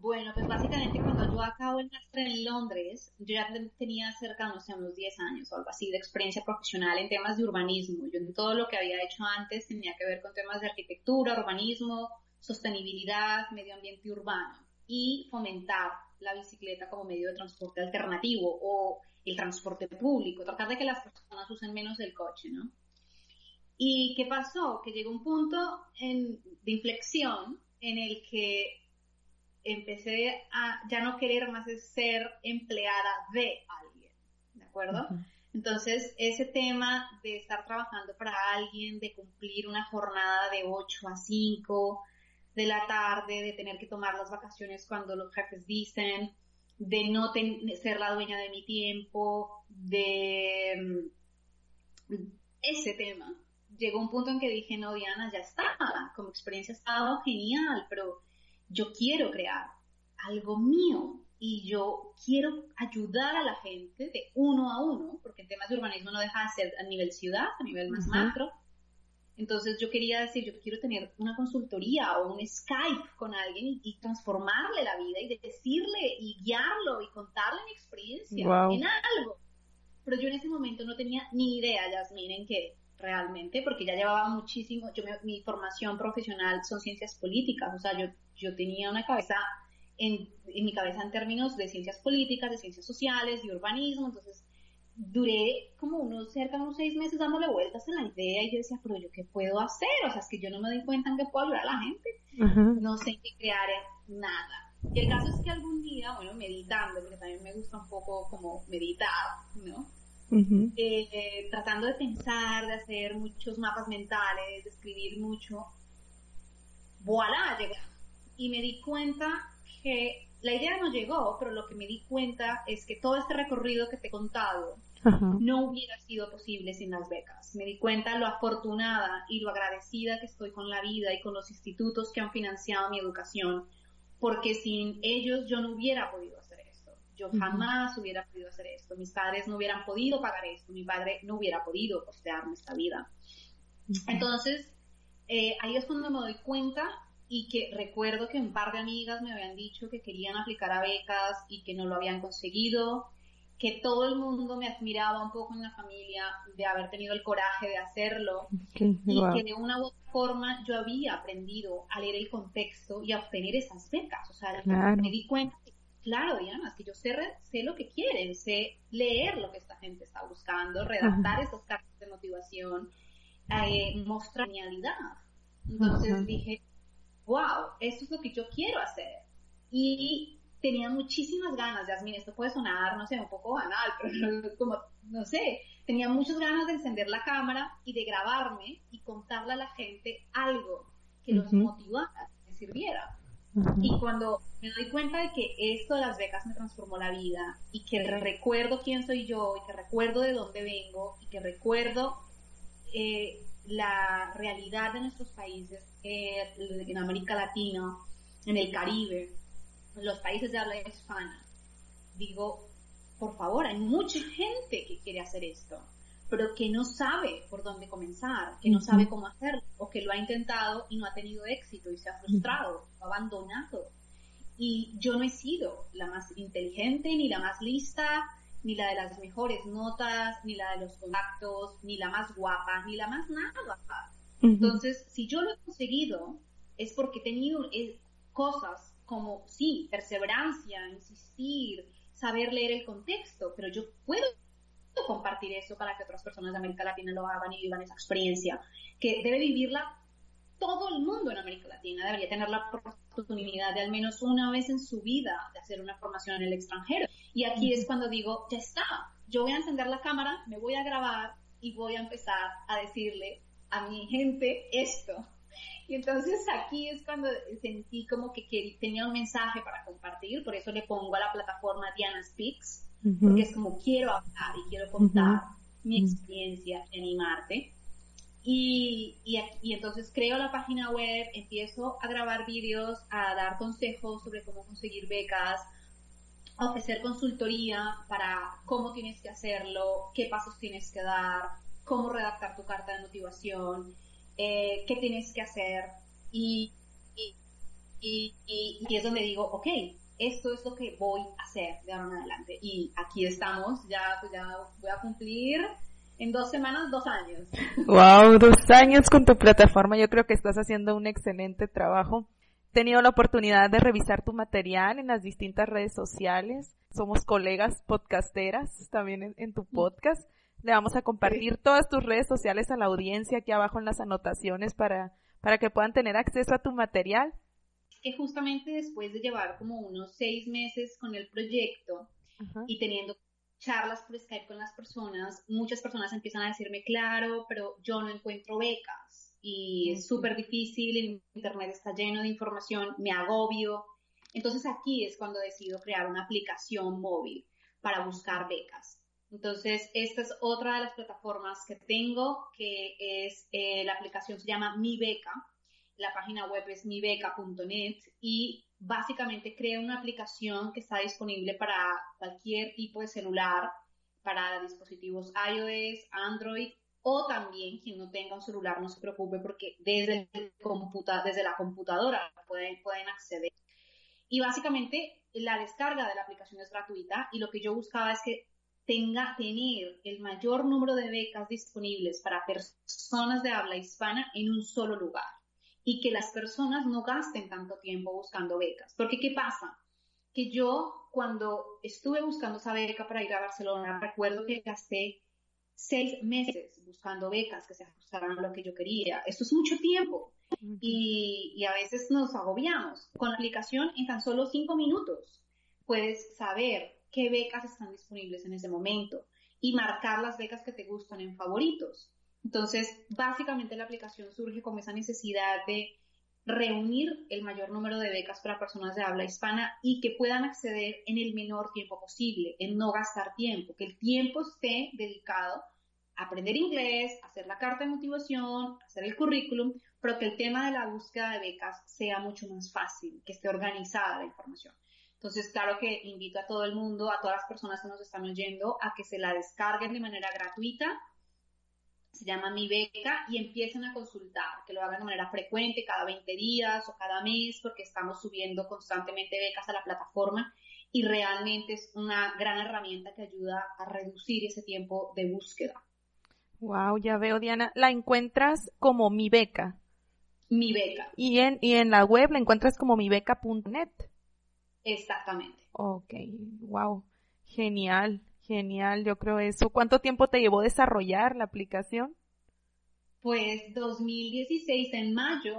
Bueno, pues básicamente cuando yo acabo el máster en Londres, yo ya tenía cerca, no sé, unos 10 años o algo así de experiencia profesional en temas de urbanismo. Yo en todo lo que había hecho antes tenía que ver con temas de arquitectura, urbanismo, sostenibilidad, medio ambiente urbano y fomentar la bicicleta como medio de transporte alternativo o el transporte público, tratar de que las personas usen menos el coche, ¿no? ¿Y qué pasó? Que llegó un punto de inflexión en el que empecé a ya no querer más ser empleada de alguien, ¿de acuerdo? Entonces, ese tema de estar trabajando para alguien, de cumplir una jornada de 8 a 5 de la tarde, de tener que tomar las vacaciones cuando los jefes dicen, de no ser la dueña de mi tiempo, de mm, ese tema. Llegó un punto en que dije, no, Diana, ya está, como experiencia ha estado genial, pero yo quiero crear algo mío y yo quiero ayudar a la gente de uno a uno, porque en temas de urbanismo no deja de ser a nivel ciudad, a nivel más macro, entonces yo quería decir, yo quiero tener una consultoría o un Skype con alguien y, transformarle la vida y decirle y guiarlo y contarle mi experiencia en algo. Pero yo en ese momento no tenía ni idea, Yasmin, en qué realmente, porque ya llevaba muchísimo, yo mi formación profesional son ciencias políticas, o sea, yo, yo tenía una cabeza en, en mi cabeza en términos de ciencias políticas, de ciencias sociales, de urbanismo, entonces duré como unos cerca de unos seis meses dándole vueltas a la idea y yo decía, pero yo qué puedo hacer, o sea, es que yo no me doy cuenta en qué puedo ayudar a la gente, no sé qué crear nada. Y el caso es que algún día, bueno, meditando, porque también me gusta un poco como meditar, ¿no? Eh, tratando de pensar, de hacer muchos mapas mentales, de escribir mucho, voilà, llegué. Y me di cuenta que la idea no llegó, pero lo que me di cuenta es que todo este recorrido que te he contado no hubiera sido posible sin las becas. Me di cuenta lo afortunada y lo agradecida que estoy con la vida y con los institutos que han financiado mi educación, porque sin ellos yo no hubiera podido hacer esto. Yo jamás hubiera podido hacer esto. Mis padres no hubieran podido pagar esto. Mi padre no hubiera podido costearme esta vida. Entonces, eh, ahí es cuando me doy cuenta y que recuerdo que un par de amigas me habían dicho que querían aplicar a becas y que no lo habían conseguido, que todo el mundo me admiraba un poco en la familia de haber tenido el coraje de hacerlo y que de una u otra forma yo había aprendido a leer el contexto y a obtener esas becas. O sea, me di cuenta, claro, Diana, que yo sé, sé lo que quieren, sé leer lo que esta gente está buscando, redactar esas cartas de motivación, eh, mostrar genialidad. Entonces dije, wow, eso es lo que yo quiero hacer. Y tenía muchísimas ganas, Yasmin, esto puede sonar, no sé, un poco banal, pero como, no sé, tenía muchas ganas de encender la cámara y de grabarme y contarle a la gente algo que los motivara, que sirviera. Y cuando me doy cuenta de que esto de las becas me transformó la vida y que recuerdo quién soy yo y que recuerdo de dónde vengo y que recuerdo eh, la realidad de nuestros países eh, en América Latina, en el Caribe, en los países de habla hispana, digo, por favor, hay mucha gente que quiere hacer esto, pero que no sabe por dónde comenzar, que no sabe cómo hacerlo, o que lo ha intentado y no ha tenido éxito y se ha frustrado, o abandonado. Y yo no he sido la más inteligente, ni la más lista, ni la de las mejores notas, ni la de los contactos, ni la más guapa, ni la más nada. Entonces, si yo lo he conseguido, es porque he tenido eh, cosas como, sí, perseverancia, insistir, saber leer el contexto, pero yo puedo compartir eso para que otras personas de América Latina lo hagan y vivan esa experiencia, que debe vivirla todo el mundo en América Latina, debería tener la oportunidad de al menos una vez en su vida de hacer una formación en el extranjero. Y aquí es cuando digo, ya está, yo voy a encender la cámara, me voy a grabar y voy a empezar a decirle a mi gente esto. Y entonces aquí es cuando sentí como que tenía un mensaje para compartir, por eso le pongo a la plataforma Diana Speaks, porque es como quiero hablar y quiero contar mi experiencia y animarte. Y, y, y, entonces creo la página web, empiezo a grabar vídeos, a dar consejos sobre cómo conseguir becas, a ofrecer consultoría para cómo tienes que hacerlo, qué pasos tienes que dar, cómo redactar tu carta de motivación, eh, qué tienes que hacer. Y, y, y, es donde digo, ok, esto es lo que voy a hacer de ahora en adelante. Y aquí estamos, ya, pues ya voy a cumplir en dos semanas, dos años. Wow, dos años con tu plataforma. Yo creo que estás haciendo un excelente trabajo. He tenido la oportunidad de revisar tu material en las distintas redes sociales. Somos colegas podcasteras también en, tu podcast. Le vamos a compartir todas tus redes sociales a la audiencia aquí abajo en las anotaciones para, para que puedan tener acceso a tu material. Que justamente después de llevar como unos seis meses con el proyecto y teniendo charlas por Skype con las personas, muchas personas empiezan a decirme, claro, pero yo no encuentro becas y es súper difícil, el Internet está lleno de información, me agobio. Entonces aquí es cuando decido crear una aplicación móvil para buscar becas. Entonces, esta es otra de las plataformas que tengo, que es, eh, la aplicación se llama Mi Beca, la página web es mibeca.net y básicamente crea una aplicación que está disponible para cualquier tipo de celular, para dispositivos iOS, Android o también quien no tenga un celular no se preocupe porque desde, la computadora pueden, pueden acceder. Y básicamente la descarga de la aplicación es gratuita y lo que yo buscaba es que tenga, tener el mayor número de becas disponibles para personas de habla hispana en un solo lugar y que las personas no gasten tanto tiempo buscando becas. Porque ¿qué pasa? Que yo cuando estuve buscando esa beca para ir a Barcelona, recuerdo que gasté seis meses buscando becas que se ajustaran a lo que yo quería. Esto es mucho tiempo y, y a veces nos agobiamos. Con la aplicación, en tan solo cinco minutos, puedes saber qué becas están disponibles en ese momento y marcar las becas que te gustan en favoritos. Entonces, básicamente la aplicación surge con esa necesidad de reunir el mayor número de becas para personas de habla hispana y que puedan acceder en el menor tiempo posible, en no gastar tiempo, que el tiempo esté dedicado a aprender inglés, hacer la carta de motivación, hacer el currículum, pero que el tema de la búsqueda de becas sea mucho más fácil, que esté organizada la información. Entonces, claro que invito a todo el mundo, a todas las personas que nos están oyendo, a que se la descarguen de manera gratuita se llama Mi Beca y empiecen a consultar, que lo hagan de manera frecuente, cada 20 días o cada mes, porque estamos subiendo constantemente becas a la plataforma y realmente es una gran herramienta que ayuda a reducir ese tiempo de búsqueda. Wow, ya veo, Diana. La encuentras como Mi Beca. Mi Beca. Y en, y en la web la encuentras como mibeca.net. Exactamente. Ok, wow. Genial. Genial, yo creo eso. ¿Cuánto tiempo te llevó desarrollar la aplicación? Pues 2016 en mayo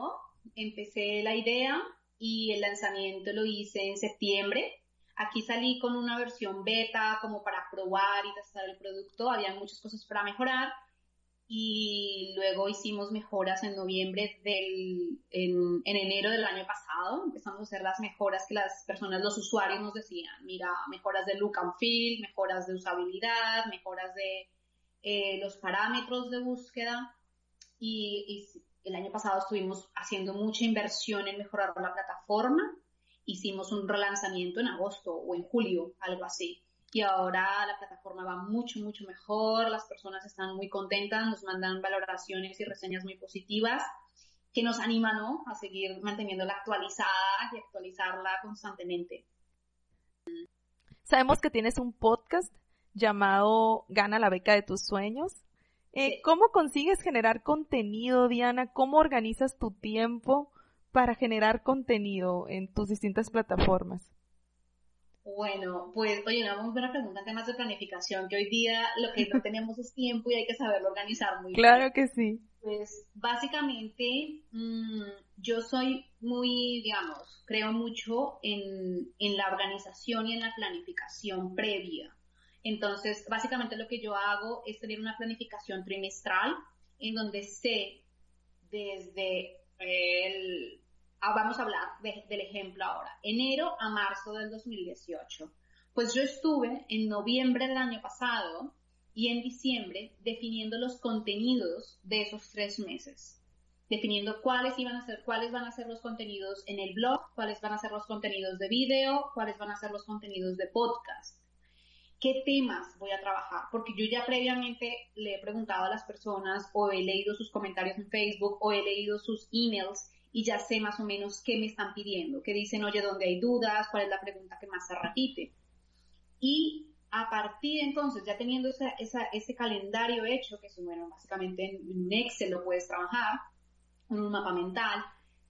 empecé la idea y el lanzamiento lo hice en septiembre Aquí salí con una versión beta como para probar y testar el producto, había muchas cosas para mejorar y luego hicimos mejoras en noviembre del, en, enero del año pasado, empezamos a hacer las mejoras que las personas, los usuarios nos decían, mira, mejoras de look and feel, mejoras de usabilidad, mejoras de eh, los parámetros de búsqueda y, el año pasado estuvimos haciendo mucha inversión en mejorar la plataforma, hicimos un relanzamiento en agosto o en julio, algo así y ahora la plataforma va mucho, mucho mejor, las personas están muy contentas, nos mandan valoraciones y reseñas muy positivas que nos animan ¿no? a seguir manteniéndola actualizada y actualizarla constantemente. Sabemos que tienes un podcast llamado Gana la beca de tus sueños. Eh, ¿Cómo consigues generar contenido, Diana? ¿Cómo organizas tu tiempo para generar contenido en tus distintas plataformas? Bueno, pues oye, una muy buena pregunta en temas de planificación, que hoy día lo que no tenemos es tiempo y hay que saberlo organizar muy bien. Claro que sí. Pues básicamente mm, yo soy muy, digamos, creo mucho en, en la organización y en la planificación previa. Entonces, básicamente lo que yo hago es tener una planificación trimestral en donde sé desde el Ah, vamos a hablar del ejemplo ahora, enero a marzo del 2018. Pues yo estuve en noviembre del año pasado y en diciembre definiendo los contenidos de esos tres meses, definiendo cuáles iban a ser, cuáles van a ser los contenidos en el blog, cuáles van a ser los contenidos de video, cuáles van a ser los contenidos de podcast. ¿Qué temas voy a trabajar? Porque yo ya previamente le he preguntado a las personas o he leído sus comentarios en Facebook o he leído sus emails y ya sé más o menos qué me están pidiendo, que dicen, oye, ¿dónde hay dudas? ¿Cuál es la pregunta que más se repite? Y a partir entonces, ya teniendo ese calendario hecho, que es, bueno, básicamente en Excel lo puedes trabajar, en un mapa mental,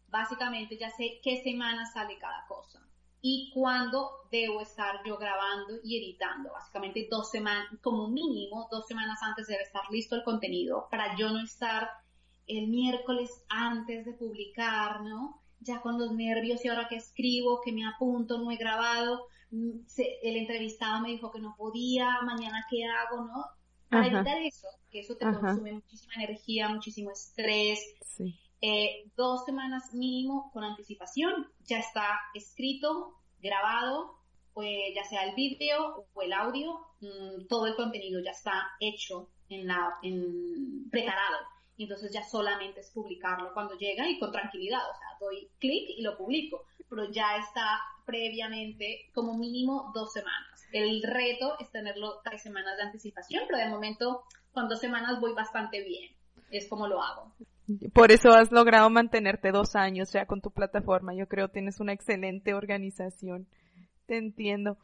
básicamente ya sé qué semana sale cada cosa y cuándo debo estar yo grabando y editando. Básicamente dos semanas, como mínimo, dos semanas antes debe estar listo el contenido para yo no estar el miércoles antes de publicar, ¿no? Ya con los nervios y ahora que escribo, que me apunto, no he grabado, mm, el entrevistado me dijo que no podía, mañana qué hago, ¿no? Para evitar eso, que eso te consume muchísima energía, muchísimo estrés, eh, dos semanas mínimo con anticipación, ya está escrito, grabado, pues ya sea el vídeo o el audio, mm, todo el contenido ya está hecho en la, en, preparado y entonces ya solamente es publicarlo cuando llega y con tranquilidad, o sea, doy clic y lo publico, pero ya está previamente como mínimo dos semanas. El reto es tenerlo tres semanas de anticipación, pero de momento con dos semanas voy bastante bien, es como lo hago. Por eso has logrado mantenerte dos años ya con tu plataforma, yo creo tienes una excelente organización, te entiendo.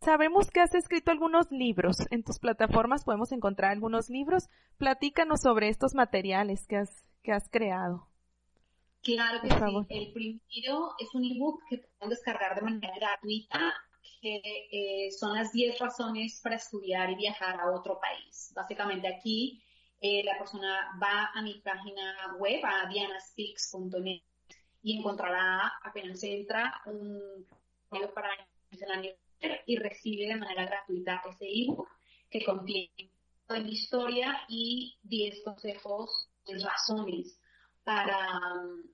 Sabemos que has escrito algunos libros. En tus plataformas podemos encontrar algunos libros. Platícanos sobre estos materiales que has, que has creado. Claro que sí. El primero es un ebook que pueden descargar de manera gratuita, que eh, son las 10 razones para estudiar y viajar a otro país. Básicamente aquí eh, la persona va a mi página web, a dianaspeaks.net, y encontrará, apenas entra, un para y recibe de manera gratuita ese ebook que contiene toda mi historia y 10 consejos, 10 razones para,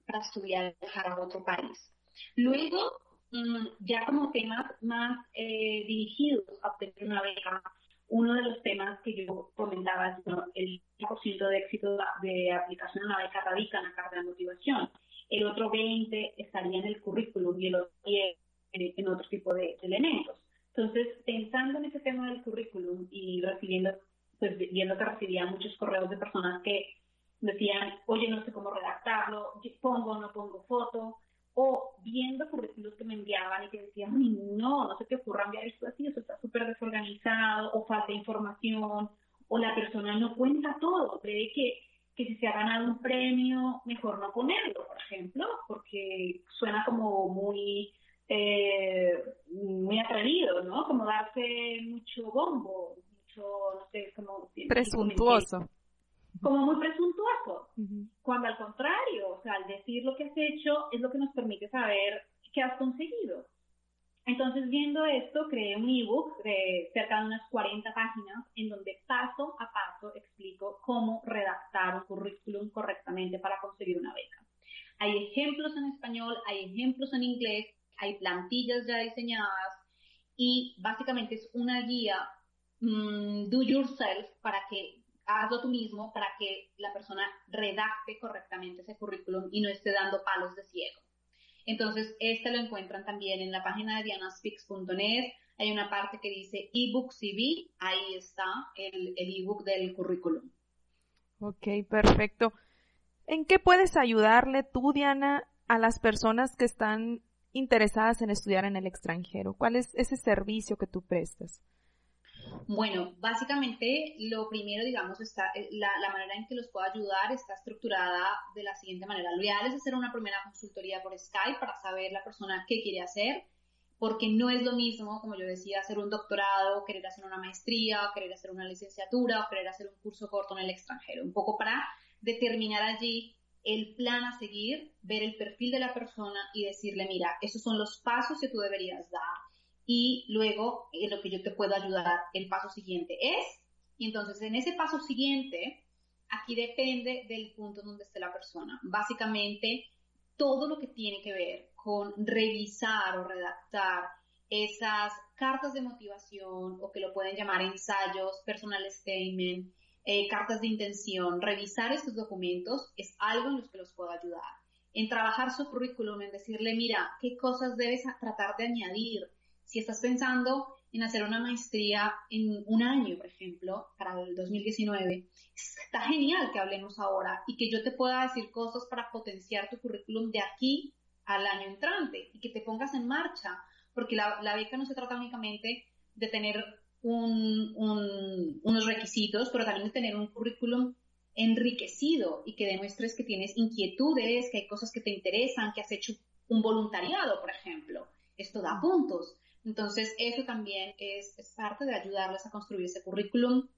para estudiar viajar a otro país. Luego, mm, ya como temas más eh, dirigidos a obtener una beca, uno de los temas que yo comentaba es el 100% de éxito de aplicación a una beca radica en la carta de motivación. El otro 20 estaría en el currículum y el otro 10 en, otro tipo de, elementos. Entonces, pensando en ese tema del currículum y recibiendo, pues viendo que recibía muchos correos de personas que decían, oye, no sé cómo redactarlo, pongo o no pongo foto, o viendo currículos que me enviaban y que decían, no, no se te ocurra enviar esto así, eso está súper desorganizado, o falta información, o la persona no cuenta todo, cree que, que si se ha ganado un premio, mejor no ponerlo, por ejemplo, porque suena como muy eh, muy atrevido, ¿no? Como darse mucho bombo, mucho, no sé, como... Presuntuoso. Como muy presuntuoso. Cuando al contrario, o sea, al decir lo que has hecho es lo que nos permite saber qué has conseguido. Entonces, viendo esto, creé un ebook de cerca de unas 40 páginas en donde paso a paso explico cómo redactar un currículum correctamente para conseguir una beca. Hay ejemplos en español, hay ejemplos en inglés, hay plantillas ya diseñadas y básicamente es una guía mm, do yourself para que hazlo tú mismo para que la persona redacte correctamente ese currículum y no esté dando palos de ciego. Entonces, este lo encuentran también en la página de dianaspeaks.net. Hay una parte que dice ebook CV, ahí está el, el ebook del currículum. Ok, perfecto. ¿En qué puedes ayudarle tú, Diana, a las personas que están interesadas en estudiar en el extranjero? ¿Cuál es ese servicio que tú prestas? Bueno, básicamente lo primero, digamos, está eh, la, manera en que los puedo ayudar está estructurada de la siguiente manera. Lo ideal es hacer una primera consultoría por Skype para saber la persona qué quiere hacer, porque no es lo mismo, como yo decía, hacer un doctorado, querer hacer una maestría, querer hacer una licenciatura o querer hacer un curso corto en el extranjero. Un poco para determinar allí el plan a seguir, ver el perfil de la persona y decirle, mira, esos son los pasos que tú deberías dar y luego en lo que yo te puedo ayudar, el paso siguiente es, y entonces en ese paso siguiente, aquí depende del punto donde esté la persona. Básicamente, todo lo que tiene que ver con revisar o redactar esas cartas de motivación o que lo pueden llamar ensayos, personal statement, eh, cartas de intención, revisar estos documentos es algo en los que los puedo ayudar. En trabajar su currículum, en decirle, mira, qué cosas debes tratar de añadir, si estás pensando en hacer una maestría en un año, por ejemplo, para el 2019, está genial que hablemos ahora y que yo te pueda decir cosas para potenciar tu currículum de aquí al año entrante y que te pongas en marcha, porque la, beca no se trata únicamente de tener unos requisitos, pero también tener un currículum enriquecido y que demuestres que tienes inquietudes, que hay cosas que te interesan, que has hecho un voluntariado, por ejemplo. Esto da puntos. Entonces, eso también es, parte de ayudarles a construir ese currículum.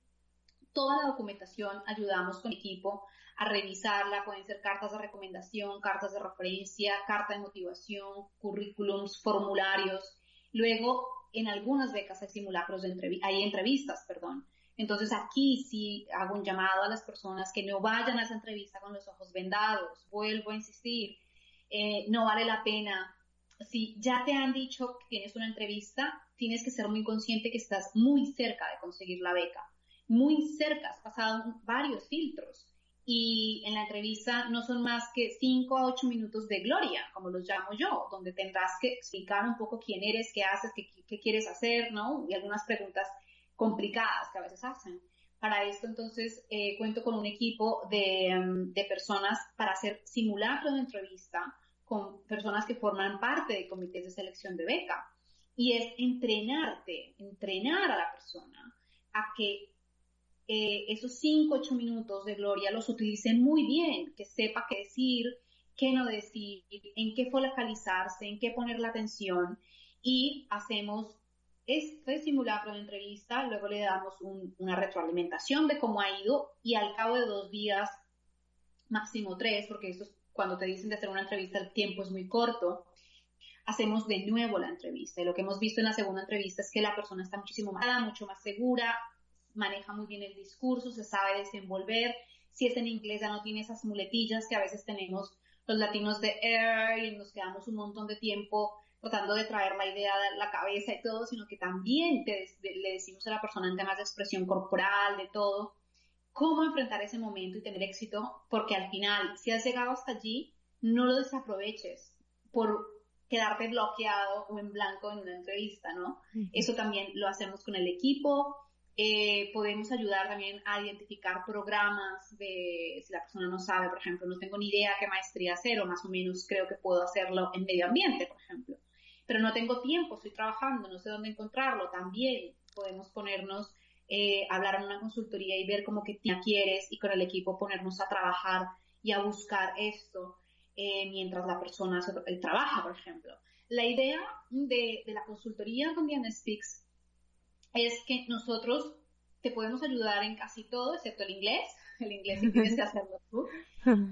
Toda la documentación ayudamos con equipo a revisarla, pueden ser cartas de recomendación, cartas de referencia, carta de motivación, currículums, formularios. Luego, en algunas becas hay simulacros de entrevistas, hay entrevistas, perdón. Entonces aquí sí hago un llamado a las personas que no vayan a esa entrevista con los ojos vendados. Vuelvo a insistir, eh, no vale la pena si ya te han dicho que tienes una entrevista, tienes que ser muy consciente que estás muy cerca de conseguir la beca. Muy cerca, has pasado varios filtros. Y en la entrevista no son más que 5 a 8 minutos de gloria, como los llamo yo, donde tendrás que explicar un poco quién eres, qué haces, qué, quieres hacer, ¿no? Y algunas preguntas complicadas que a veces hacen. Para esto, entonces, eh, cuento con un equipo de, mm, de personas para hacer simulacros de entrevista, con personas que forman parte de comités de selección de beca. Y es entrenarte, entrenar a la persona a que eh, esos 5, 8 minutos de gloria los utilice muy bien, que sepa qué decir, qué no decir, en qué focalizarse, en qué poner la atención. Y hacemos este simulacro de entrevista, luego le damos una retroalimentación de cómo ha ido y al cabo de dos días, máximo tres, porque esto es cuando te dicen de hacer una entrevista el tiempo es muy corto, hacemos de nuevo la entrevista. Y lo que hemos visto en la segunda entrevista es que la persona está muchísimo más, mucho más segura, maneja muy bien el discurso, se sabe desenvolver. Si es en inglés ya no tiene esas muletillas que a veces tenemos los latinos de air y nos quedamos un montón de tiempo tratando de traer la idea de la cabeza y todo, sino que también le decimos a la persona en temas de expresión corporal, de todo, cómo enfrentar ese momento y tener éxito, porque al final, si has llegado hasta allí, no lo desaproveches por quedarte bloqueado o en blanco en una entrevista, ¿no? Eso también lo hacemos con el equipo. Eh, podemos ayudar también a identificar programas de, si la persona no sabe, por ejemplo, no tengo ni idea qué maestría hacer o más o menos creo que puedo hacerlo en medio ambiente, por ejemplo. Pero no tengo tiempo, estoy trabajando, no sé dónde encontrarlo. También podemos ponernos eh, hablar en una consultoría y ver cómo que quieres y con el equipo ponernos a trabajar y a buscar esto eh, mientras la persona trabaja, por ejemplo. La idea de, la consultoría con Diana Speaks es que nosotros te podemos ayudar en casi todo, excepto el inglés, el inglés sí tienes que hacerlo tú,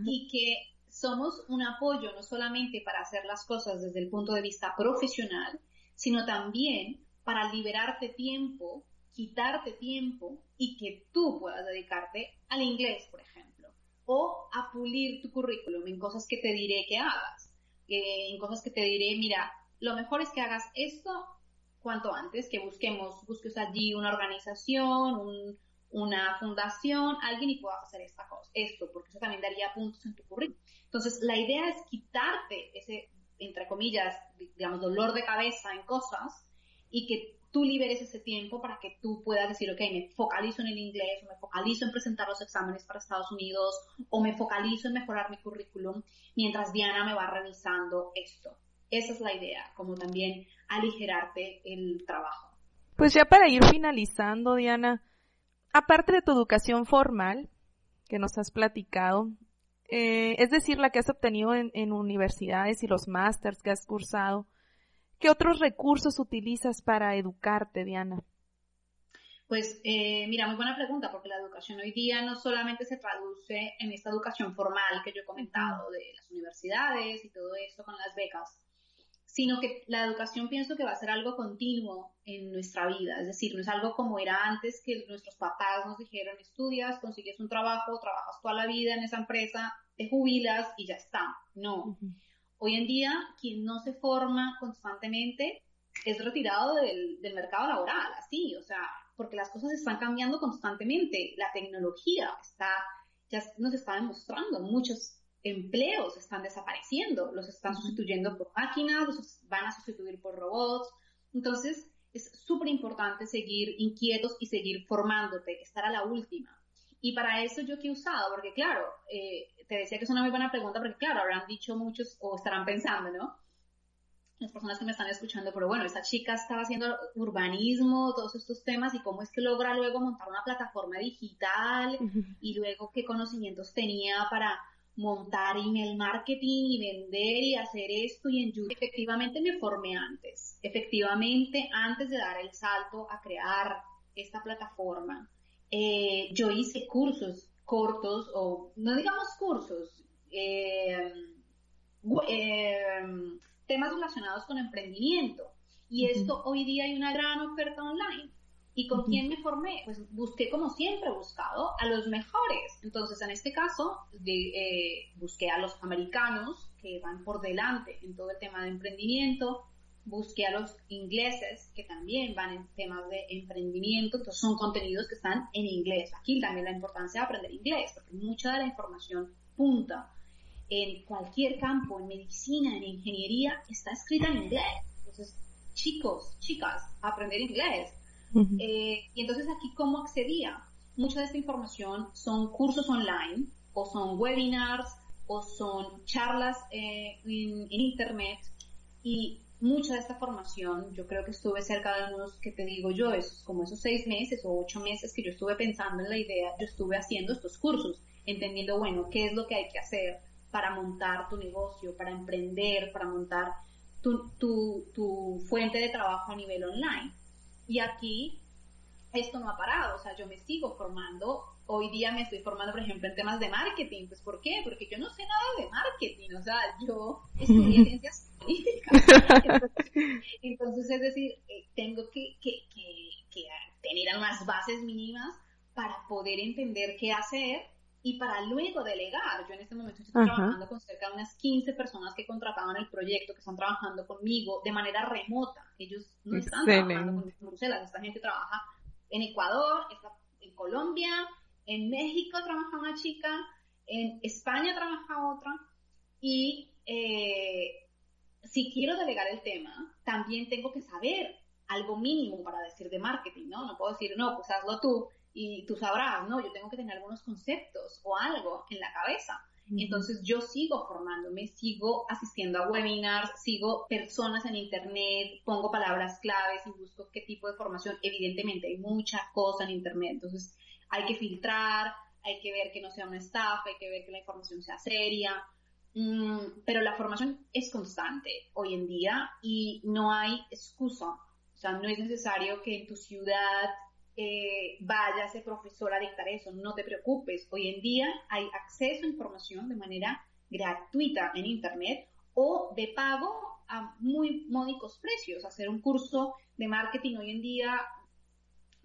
y que somos un apoyo no solamente para hacer las cosas desde el punto de vista profesional, sino también para liberarte tiempo, quitarte tiempo y que tú puedas dedicarte al inglés, por ejemplo, o a pulir tu currículum en cosas que te diré que hagas, en cosas que te diré, mira, lo mejor es que hagas esto cuanto antes, que busquemos, busques allí una organización, una fundación, alguien y puedas hacer esta cosa, esto, porque eso también daría puntos en tu currículum. Entonces, la idea es quitarte ese, entre comillas, digamos, dolor de cabeza en cosas y que tú liberes ese tiempo para que tú puedas decir, ok, me focalizo en el inglés, o me focalizo en presentar los exámenes para Estados Unidos, o me focalizo en mejorar mi currículum, mientras Diana me va revisando esto. Esa es la idea, como también aligerarte el trabajo. Pues ya para ir finalizando, Diana, aparte de tu educación formal, que nos has platicado, eh, es decir, la que has obtenido en, en universidades y los másters que has cursado, ¿qué otros recursos utilizas para educarte, Diana? Pues eh, mira, muy buena pregunta, porque la educación hoy día no solamente se traduce en esta educación formal que yo he comentado de las universidades y todo esto con las becas, sino que la educación pienso que va a ser algo continuo en nuestra vida, es decir, no es algo como era antes que nuestros papás nos dijeron, estudias, consigues un trabajo, trabajas toda la vida en esa empresa, te jubilas y ya está. No. Hoy en día, quien no se forma constantemente es retirado del, del mercado laboral, así, o sea, porque las cosas están cambiando constantemente, la tecnología está, ya nos está demostrando muchos empleos están desapareciendo, los están sustituyendo por máquinas, los van a sustituir por robots. Entonces, es súper importante seguir inquietos y seguir formándote, estar a la última. Y para eso yo que he usado, porque claro, eh, te decía que es una muy buena pregunta, porque claro, habrán dicho muchos o estarán pensando, ¿no? Las personas que me están escuchando, pero bueno, esa chica estaba haciendo urbanismo, todos estos temas, y cómo es que logra luego montar una plataforma digital, y luego qué conocimientos tenía para montar email marketing y vender y hacer esto y en YouTube. Efectivamente me formé antes. Efectivamente, antes de dar el salto a crear esta plataforma, eh, yo hice cursos cortos o no digamos cursos, eh, eh, temas relacionados con emprendimiento. Y esto hoy día hay una gran oferta online. ¿Y con quién me formé? Pues busqué, como siempre he buscado, a los mejores. Entonces, en este caso, eh, busqué a los americanos, que van por delante en todo el tema de emprendimiento. Busqué a los ingleses, que también van en temas de emprendimiento. Entonces, son contenidos que están en inglés. Aquí también la importancia de aprender inglés, porque mucha de la información punta en cualquier campo, en medicina, en ingeniería, está escrita en inglés. Entonces, chicos, chicas, aprender inglés eh, y entonces aquí, ¿cómo accedía? Mucha de esta información son cursos online o son webinars o son charlas eh, en, internet y mucha de esta formación, yo creo que estuve cerca de unos, que te digo yo, esos, como esos seis meses o ocho meses que yo estuve pensando en la idea, yo estuve haciendo estos cursos, entendiendo, bueno, qué es lo que hay que hacer para montar tu negocio, para emprender, para montar tu, tu, tu fuente de trabajo a nivel online. Y aquí esto no ha parado, o sea, yo me sigo formando. Hoy día me estoy formando, por ejemplo, en temas de marketing. Pues, ¿por qué? Porque yo no sé nada de marketing, o sea, yo estudié ciencias políticas. Entonces, es decir, eh, tengo que, que, que, que tener unas bases mínimas para poder entender qué hacer y para luego delegar. Yo en este momento estoy trabajando con cerca de unas 15 personas que contrataban el proyecto, que están trabajando conmigo de manera remota. Ellos no están trabajando con Bruselas, esta gente trabaja en Ecuador, en Colombia, en México trabaja una chica, en España trabaja otra y eh, si quiero delegar el tema, también tengo que saber algo mínimo para decir de marketing, ¿no? No puedo decir, no, pues hazlo tú y tú sabrás, no, yo tengo que tener algunos conceptos o algo en la cabeza. Entonces yo sigo formándome, sigo asistiendo a webinars, sigo personas en internet, pongo palabras claves y busco qué tipo de formación. Evidentemente hay mucha cosa en internet, entonces hay que filtrar, hay que ver que no sea una estafa, hay que ver que la información sea seria. Mm, pero la formación es constante hoy en día y no hay excusa. O sea, no es necesario que en tu ciudad eh, vaya ese profesor a dictar eso, no te preocupes. Hoy en día hay acceso a información de manera gratuita en Internet o de pago a muy módicos precios. Hacer un curso de marketing hoy en día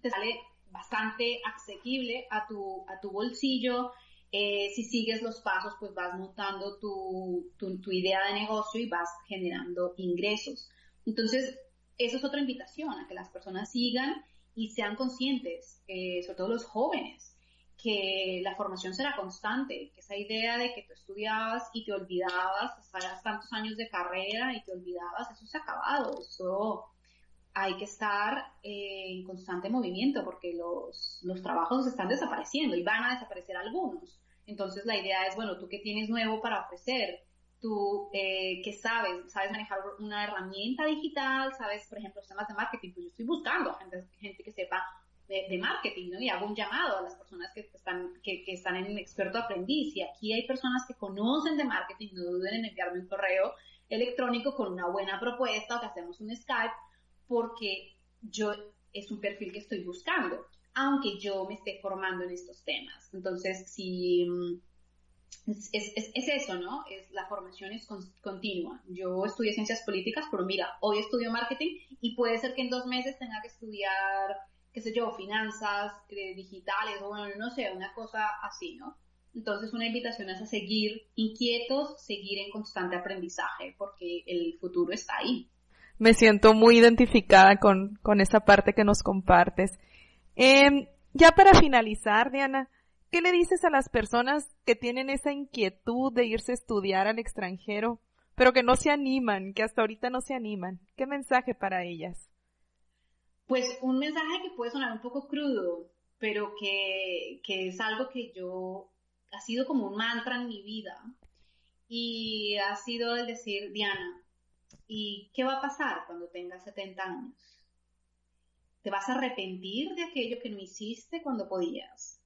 te sale bastante asequible a tu, a tu bolsillo. Eh, si sigues los pasos, pues vas montando tu, tu, idea de negocio y vas generando ingresos. Entonces, eso es otra invitación, a que las personas sigan y sean conscientes, eh, sobre todo los jóvenes, que la formación será constante, que esa idea de que tú estudiabas y te olvidabas, estarás tantos años de carrera y te olvidabas, eso se ha acabado, eso hay que estar en constante movimiento porque los, los trabajos están desapareciendo y van a desaparecer algunos. Entonces la idea es, bueno, tú qué tienes nuevo para ofrecer, tú eh, qué sabes, sabes manejar una herramienta digital, sabes, por ejemplo, temas de marketing, pues yo estoy buscando gente, gente que sepa de, marketing, ¿no? Y hago un llamado a las personas que están, que, que están en experto aprendiz. Y aquí hay personas que conocen de marketing, no duden en enviarme un correo electrónico con una buena propuesta o que hacemos un Skype porque yo es un perfil que estoy buscando, aunque yo me esté formando en estos temas. Entonces, si mm, es, es, es eso, ¿no? Es, la formación es continua. Yo estudié ciencias políticas, pero mira, hoy estudio marketing y puede ser que en dos meses tenga que estudiar, qué sé yo, finanzas eh, digitales o bueno, no sé, una cosa así, ¿no? Entonces una invitación es a seguir inquietos, seguir en constante aprendizaje, porque el futuro está ahí me siento muy identificada con, con esa parte que nos compartes. Eh, ya para finalizar, Diana, ¿qué le dices a las personas que tienen esa inquietud de irse a estudiar al extranjero, pero que no se animan, que hasta ahorita no se animan? ¿Qué mensaje para ellas? Pues un mensaje que puede sonar un poco crudo, pero que, que es algo que yo ha sido como un mantra en mi vida y ha sido el decir, Diana, ¿Y qué va a pasar cuando tengas 70 años? ¿Te vas a arrepentir de aquello que no hiciste cuando podías?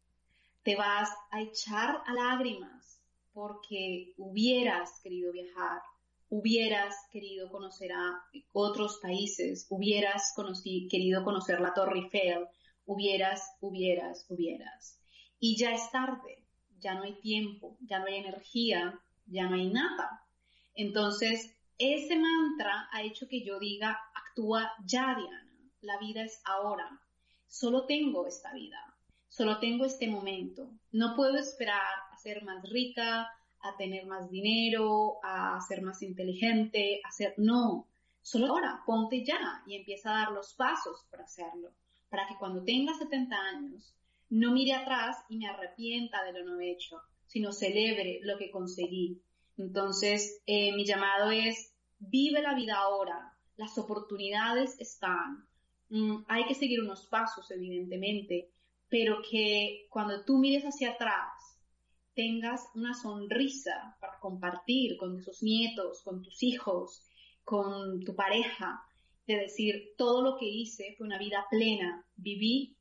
¿Te vas a echar a lágrimas porque hubieras querido viajar, hubieras querido conocer a otros países, hubieras querido conocer la Torre Eiffel, hubieras, hubieras, hubieras? Y ya es tarde, ya no hay tiempo, ya no hay energía, ya no hay nada. Entonces, ese mantra ha hecho que yo diga, actúa ya, Diana, la vida es ahora, solo tengo esta vida, solo tengo este momento, no puedo esperar a ser más rica, a tener más dinero, a ser más inteligente, a ser, no, solo ahora, ponte ya y empieza a dar los pasos para hacerlo, para que cuando tenga 70 años no mire atrás y me arrepienta de lo no hecho, sino celebre lo que conseguí. Entonces, eh, mi llamado es vive la vida ahora, las oportunidades están, mm, hay que seguir unos pasos, evidentemente, pero que cuando tú mires hacia atrás, tengas una sonrisa para compartir con tus nietos, con tus hijos, con tu pareja, de decir, todo lo que hice fue una vida plena, viví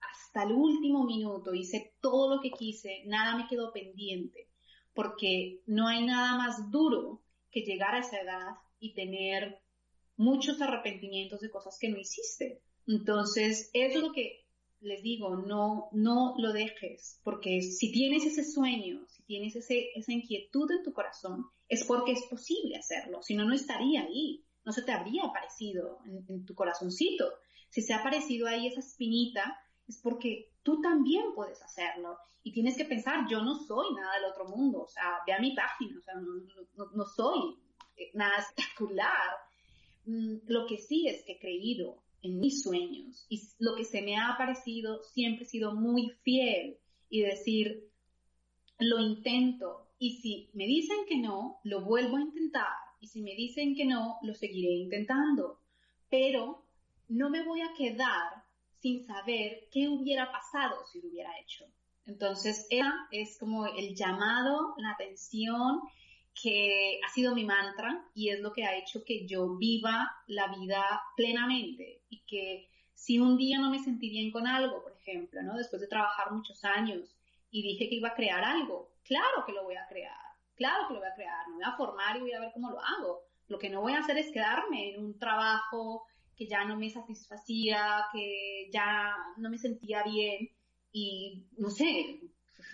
hasta el último minuto, hice todo lo que quise, nada me quedó pendiente, porque no hay nada más duro que llegar a esa edad y tener muchos arrepentimientos de cosas que no hiciste. Entonces, es lo que les digo, no, no lo dejes, porque si tienes ese sueño, si tienes esa inquietud en tu corazón, es porque es posible hacerlo, si no, no estaría ahí, no se te habría aparecido en, tu corazoncito. Si se ha aparecido ahí esa espinita, es porque tú también puedes hacerlo. Y tienes que pensar, yo no soy nada del otro mundo, o sea, ve a mi página, o sea, no, no, soy nada espectacular. Mm, lo que sí es que he creído en mis sueños y lo que se me ha parecido siempre he sido muy fiel y decir, lo intento y si me dicen que no, lo vuelvo a intentar y si me dicen que no, lo seguiré intentando. Pero no me voy a quedar sin saber qué hubiera pasado si lo hubiera hecho. Entonces, es como el llamado, la atención, que ha sido mi mantra y es lo que ha hecho que yo viva la vida plenamente y que si un día no me sentí bien con algo, por ejemplo, ¿no? Después de trabajar muchos años y dije que iba a crear algo, claro que lo voy a crear, claro que lo voy a crear, me voy a formar y voy a ver cómo lo hago. Lo que no voy a hacer es quedarme en un trabajo que ya no me satisfacía, que ya no me sentía bien y no sé,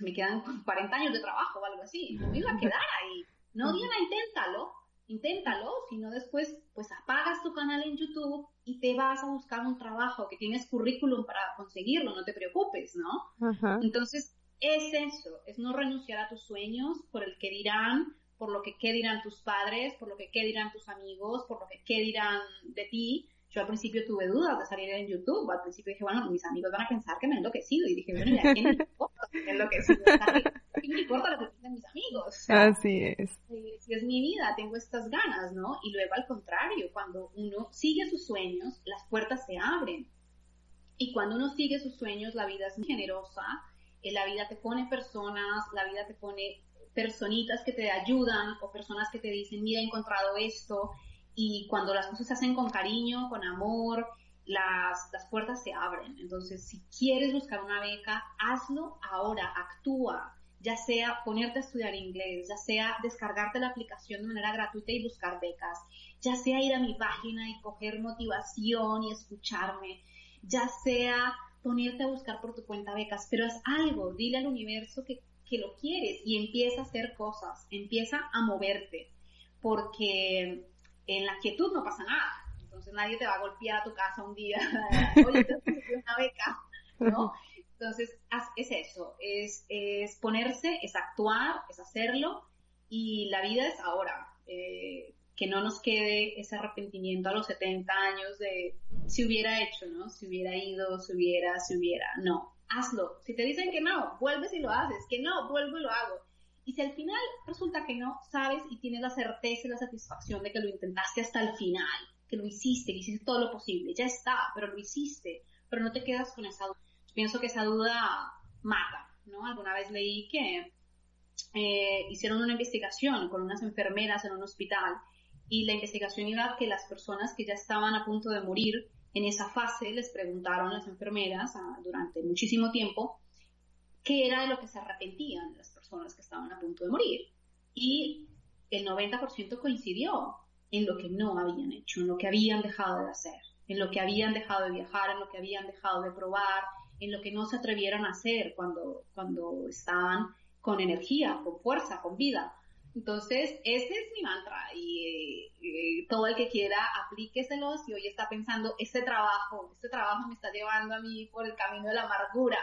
me quedan 40 años de trabajo o algo así, no me iba a quedar ahí. No, Diana, inténtalo. inténtalo, si no después pues apagas tu canal en YouTube y te vas a buscar un trabajo que tienes currículum para conseguirlo, no te preocupes, ¿no? Entonces, es eso, es no renunciar a tus sueños por el que dirán, por lo que qué dirán tus padres, por lo que qué dirán tus amigos, por lo que qué dirán de ti. Yo al principio tuve dudas de salir en YouTube. Al principio dije, bueno, mis amigos van a pensar que me he enloquecido. Y dije, bueno, ¿a quién le importa que me he enloquecido? ¿Qué me importa lo que piensen mis amigos? Así es. Si es mi vida, tengo estas ganas, ¿no? Y luego al contrario, cuando uno sigue sus sueños, las puertas se abren. Y cuando uno sigue sus sueños, la vida es muy generosa, eh, la vida te pone personas, la vida te pone personitas que te ayudan o personas que te dicen, mira, he encontrado esto. Y cuando las cosas se hacen con cariño, con amor, las, las puertas se abren. Entonces, si quieres buscar una beca, hazlo ahora, actúa. Ya sea ponerte a estudiar inglés, ya sea descargarte la aplicación de manera gratuita y buscar becas, ya sea ir a mi página y coger motivación y escucharme, ya sea ponerte a buscar por tu cuenta becas, pero haz algo, dile al universo que que lo quieres y empieza a hacer cosas, empieza a moverte, porque en la quietud no pasa nada. Entonces nadie te va a golpear a tu casa un día, oye, te una beca, ¿no? Entonces es eso, es, es ponerse, es actuar, es hacerlo y la vida es ahora. Eh, que no nos quede ese arrepentimiento a los 70 años de si hubiera hecho, ¿no? Si hubiera ido, si hubiera, si hubiera. No, hazlo. Si te dicen que no, vuelves y lo haces. Que no, vuelvo y lo hago. Y si al final resulta que no, sabes y tienes la certeza y la satisfacción de que lo intentaste hasta el final, que lo hiciste, que hiciste todo lo posible, ya está, pero lo hiciste, pero no te quedas con esa duda. pienso que esa duda mata, ¿no? Alguna vez leí que eh, hicieron una investigación con unas enfermeras en un hospital y la investigación iba a que las personas que ya estaban a punto de morir en esa fase les preguntaron las enfermeras ah, durante muchísimo tiempo qué era de lo que se arrepentían personas que estaban a punto de morir. Y el 90% coincidió en lo que no habían hecho, en lo que habían dejado de hacer, en lo que habían dejado de viajar, en lo que habían dejado de probar, en lo que no se atrevieron a hacer cuando, cuando estaban con energía, con fuerza, con vida. Entonces, ese es mi mantra y, todo el que quiera aplíqueselo si hoy está pensando, este trabajo, este trabajo me está llevando a mí por el camino de la amargura.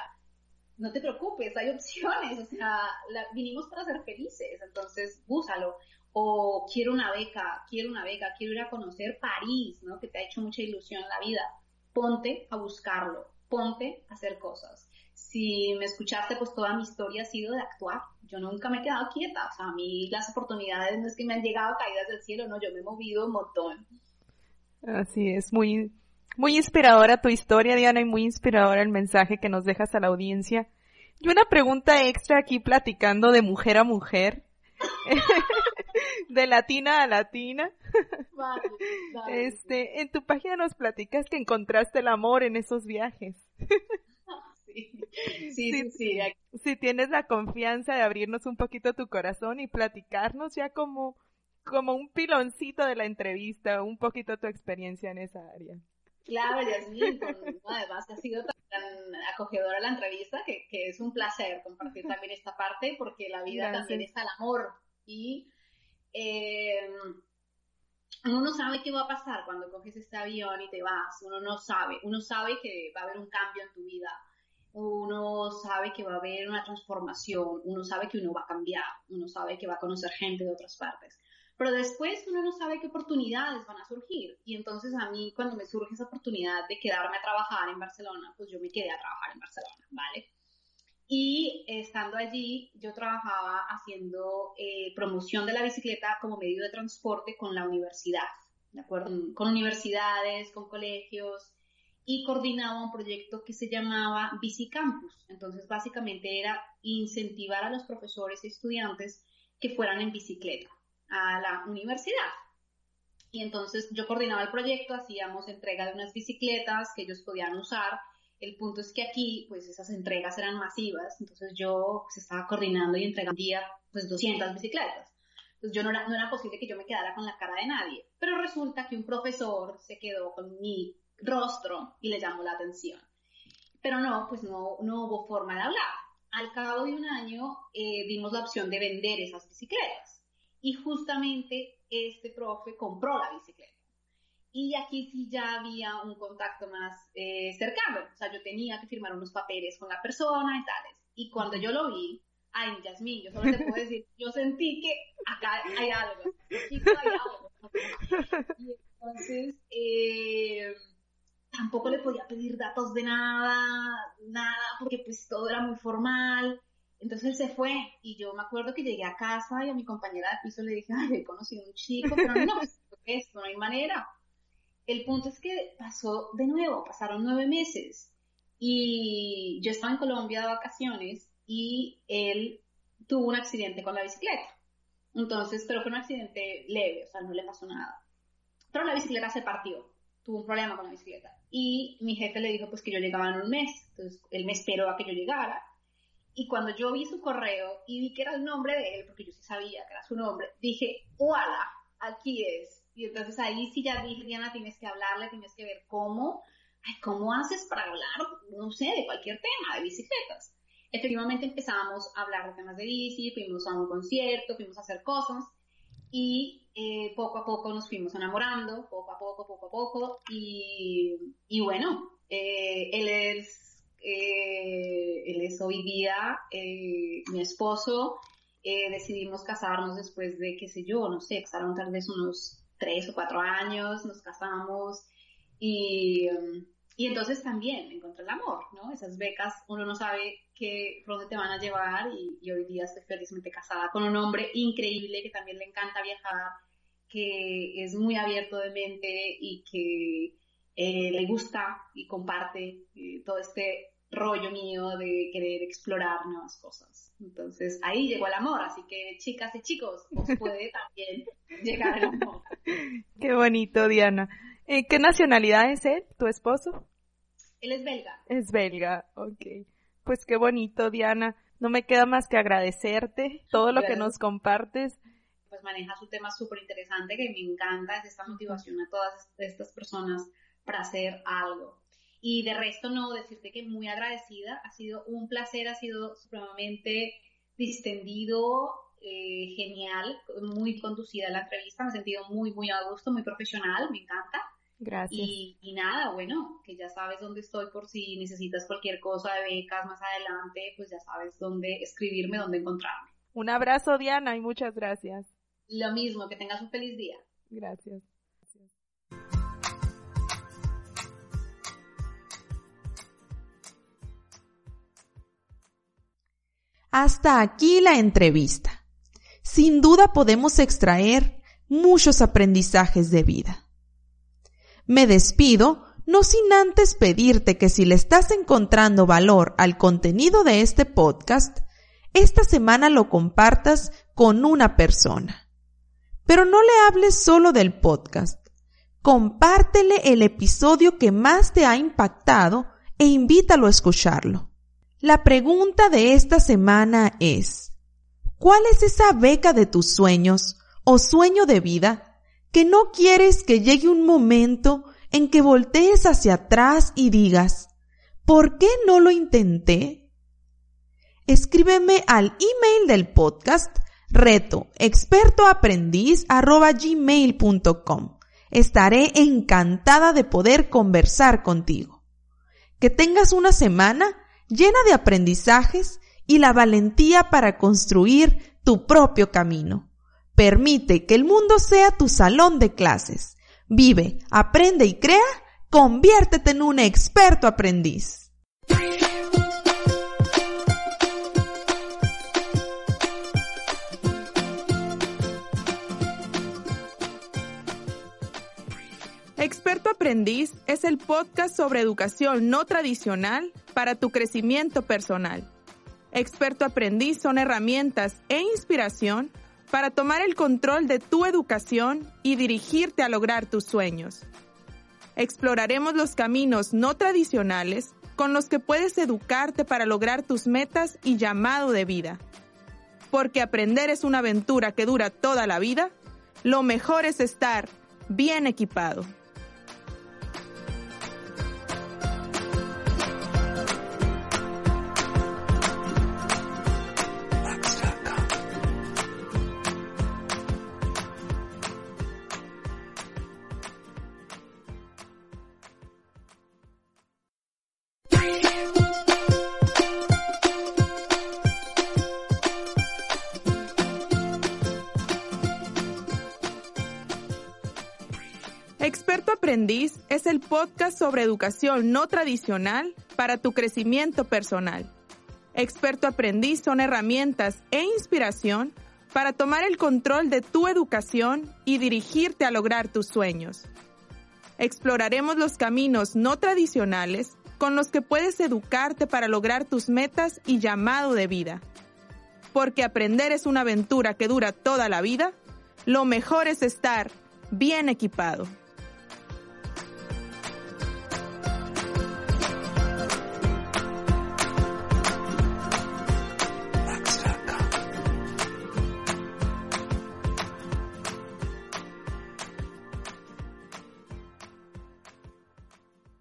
No te preocupes, hay opciones, o sea, vinimos para ser felices, entonces búsalo. O quiero una beca, quiero una beca, quiero ir a conocer París, ¿no? Que te ha hecho mucha ilusión la vida. Ponte a buscarlo, ponte a hacer cosas si me escuchaste, pues toda mi historia ha sido de actuar. Yo nunca me he quedado quieta. O sea, a mí las oportunidades no es que me han llegado caídas del cielo, no, yo me he movido un montón. Así es, muy, muy inspiradora tu historia, Diana, y muy inspiradora el mensaje que nos dejas a la audiencia. Y una pregunta extra aquí platicando de mujer a mujer. de latina a latina. Este, en tu página nos platicas que encontraste el amor en esos viajes. Sí, sí, sí, Si tienes la confianza de abrirnos un poquito tu corazón y platicarnos ya como, como un piloncito de la entrevista, un poquito tu experiencia en esa área. Claro, Yasmin, además ha sido tan acogedora la entrevista que, es un placer compartir también esta parte porque la vida también es al amor y eh, uno no sabe qué va a pasar cuando coges este avión y te vas, uno no sabe, uno sabe que va a haber un cambio en tu vida, uno sabe que va a haber una transformación, uno sabe que uno va a cambiar, uno sabe que va a conocer gente de otras partes. Pero después uno no sabe qué oportunidades van a surgir. Y entonces a mí cuando me surge esa oportunidad de quedarme a trabajar en Barcelona, pues yo me quedé a trabajar en Barcelona, ¿vale? Y estando allí, yo trabajaba haciendo eh, promoción de la bicicleta como medio de transporte con la universidad, ¿de acuerdo? Con universidades, con colegios, y coordinaba un proyecto que se llamaba Bicicampus. Entonces, básicamente era incentivar a los profesores y estudiantes que fueran en bicicleta a la universidad. Y entonces yo coordinaba el proyecto, hacíamos entrega de unas bicicletas que ellos podían usar. El punto es que aquí, pues esas entregas eran masivas, entonces yo pues, estaba coordinando y entregando día, pues 200 bicicletas. Entonces yo no era, no era posible que yo me quedara con la cara de nadie. Pero resulta que un profesor se quedó con mi rostro y le llamó la atención. Pero no, pues no, no hubo forma de hablar. Al cabo de un año eh, dimos la opción de vender esas bicicletas y justamente este profe compró la bicicleta. Y aquí sí ya había un contacto más eh, cercano. O sea, yo tenía que firmar unos papeles con la persona y tales. Y cuando yo lo vi, ay, Yasmín, yo solo te puedo decir, yo sentí que acá hay algo. Chico, hay algo. Y entonces, eh, tampoco le podía pedir datos de nada, nada, porque pues todo era muy formal. Entonces él se fue y yo me acuerdo que llegué a casa y a mi compañera de piso le dije, ay, he conocido a un chico, pero no, esto no hay manera. El punto es que pasó de nuevo, pasaron nueve meses y yo estaba en Colombia de vacaciones y él tuvo un accidente con la bicicleta. Entonces, pero fue un accidente leve, o sea, no le pasó nada. Pero la bicicleta se partió, tuvo un problema con la bicicleta. Y mi jefe le dijo pues que yo llegaba en un mes, entonces él me esperó a que yo llegara y cuando yo vi su correo y vi que era el nombre de él, porque yo sí sabía que era su nombre, dije, ¡Hola! Aquí es. Y entonces ahí sí ya dije, Diana, tienes que hablarle, tienes que ver cómo, ay, ¿cómo haces para hablar, no sé, de cualquier tema, de bicicletas? Efectivamente empezamos a hablar de temas de bici, fuimos a un concierto, fuimos a hacer cosas y eh, poco a poco nos fuimos enamorando, poco a poco, poco a poco y, y bueno, eh, él es eh, él es hoy día eh, mi esposo. Eh, decidimos casarnos después de, qué sé yo, no sé, pasaron tal vez unos tres o cuatro años, nos casamos y, y entonces también encontré el amor, ¿no? Esas becas, uno no sabe qué, dónde te van a llevar y hoy día estoy felizmente casada con un hombre increíble que también le encanta viajar, que es muy abierto de mente y que eh, le gusta y comparte eh, todo este rollo mío de querer explorar nuevas cosas. Entonces ahí llegó el amor, así que chicas y chicos, os puede también llegar el amor. Qué bonito, Diana. Eh, ¿Qué nacionalidad es él, tu esposo? Él es belga. Es belga, ok. Pues qué bonito, Diana. No me queda más que agradecerte todo lo que nos compartes. Pues maneja su tema súper interesante que me encanta, es esta motivación a todas estas personas para hacer algo. Y de resto no, decirte que muy agradecida, ha sido un placer, ha sido supremamente distendido, eh, genial, muy conducida la entrevista, me he sentido muy, muy a gusto, muy profesional, me encanta. Gracias. Y, y, nada, bueno, que ya sabes dónde estoy por si necesitas cualquier cosa de becas más adelante, pues ya sabes dónde escribirme, dónde encontrarme. Un abrazo, Diana, y muchas gracias. Lo mismo, que tengas un feliz día. Gracias. Hasta aquí la entrevista. Sin duda podemos extraer muchos aprendizajes de vida. Me despido no sin antes pedirte que si le estás encontrando valor al contenido de este podcast, esta semana lo compartas con una persona. Pero no le hables solo del podcast. Compártele el episodio que más te ha impactado e invítalo a escucharlo. La pregunta de esta semana es, ¿cuál es esa beca de tus sueños o sueño de vida que no quieres que llegue un momento en que voltees hacia atrás y digas, ¿por qué no lo intenté? Escríbeme al email del podcast reto Estaré encantada de poder conversar contigo. Que tengas una semana llena de aprendizajes y la valentía para construir tu propio camino. Permite que el mundo sea tu salón de clases. Vive, aprende y crea, conviértete en un experto aprendiz. Experto Aprendiz es el podcast sobre educación no tradicional para tu crecimiento personal. Experto Aprendiz son herramientas e inspiración para tomar el control de tu educación y dirigirte a lograr tus sueños. Exploraremos los caminos no tradicionales con los que puedes educarte para lograr tus metas y llamado de vida. Porque aprender es una aventura que dura toda la vida, lo mejor es estar bien equipado. Es el podcast sobre educación no tradicional para tu crecimiento personal. Experto Aprendiz son herramientas e inspiración para tomar el control de tu educación y dirigirte a lograr tus sueños. Exploraremos los caminos no tradicionales con los que puedes educarte para lograr tus metas y llamado de vida. Porque aprender es una aventura que dura toda la vida, lo mejor es estar bien equipado.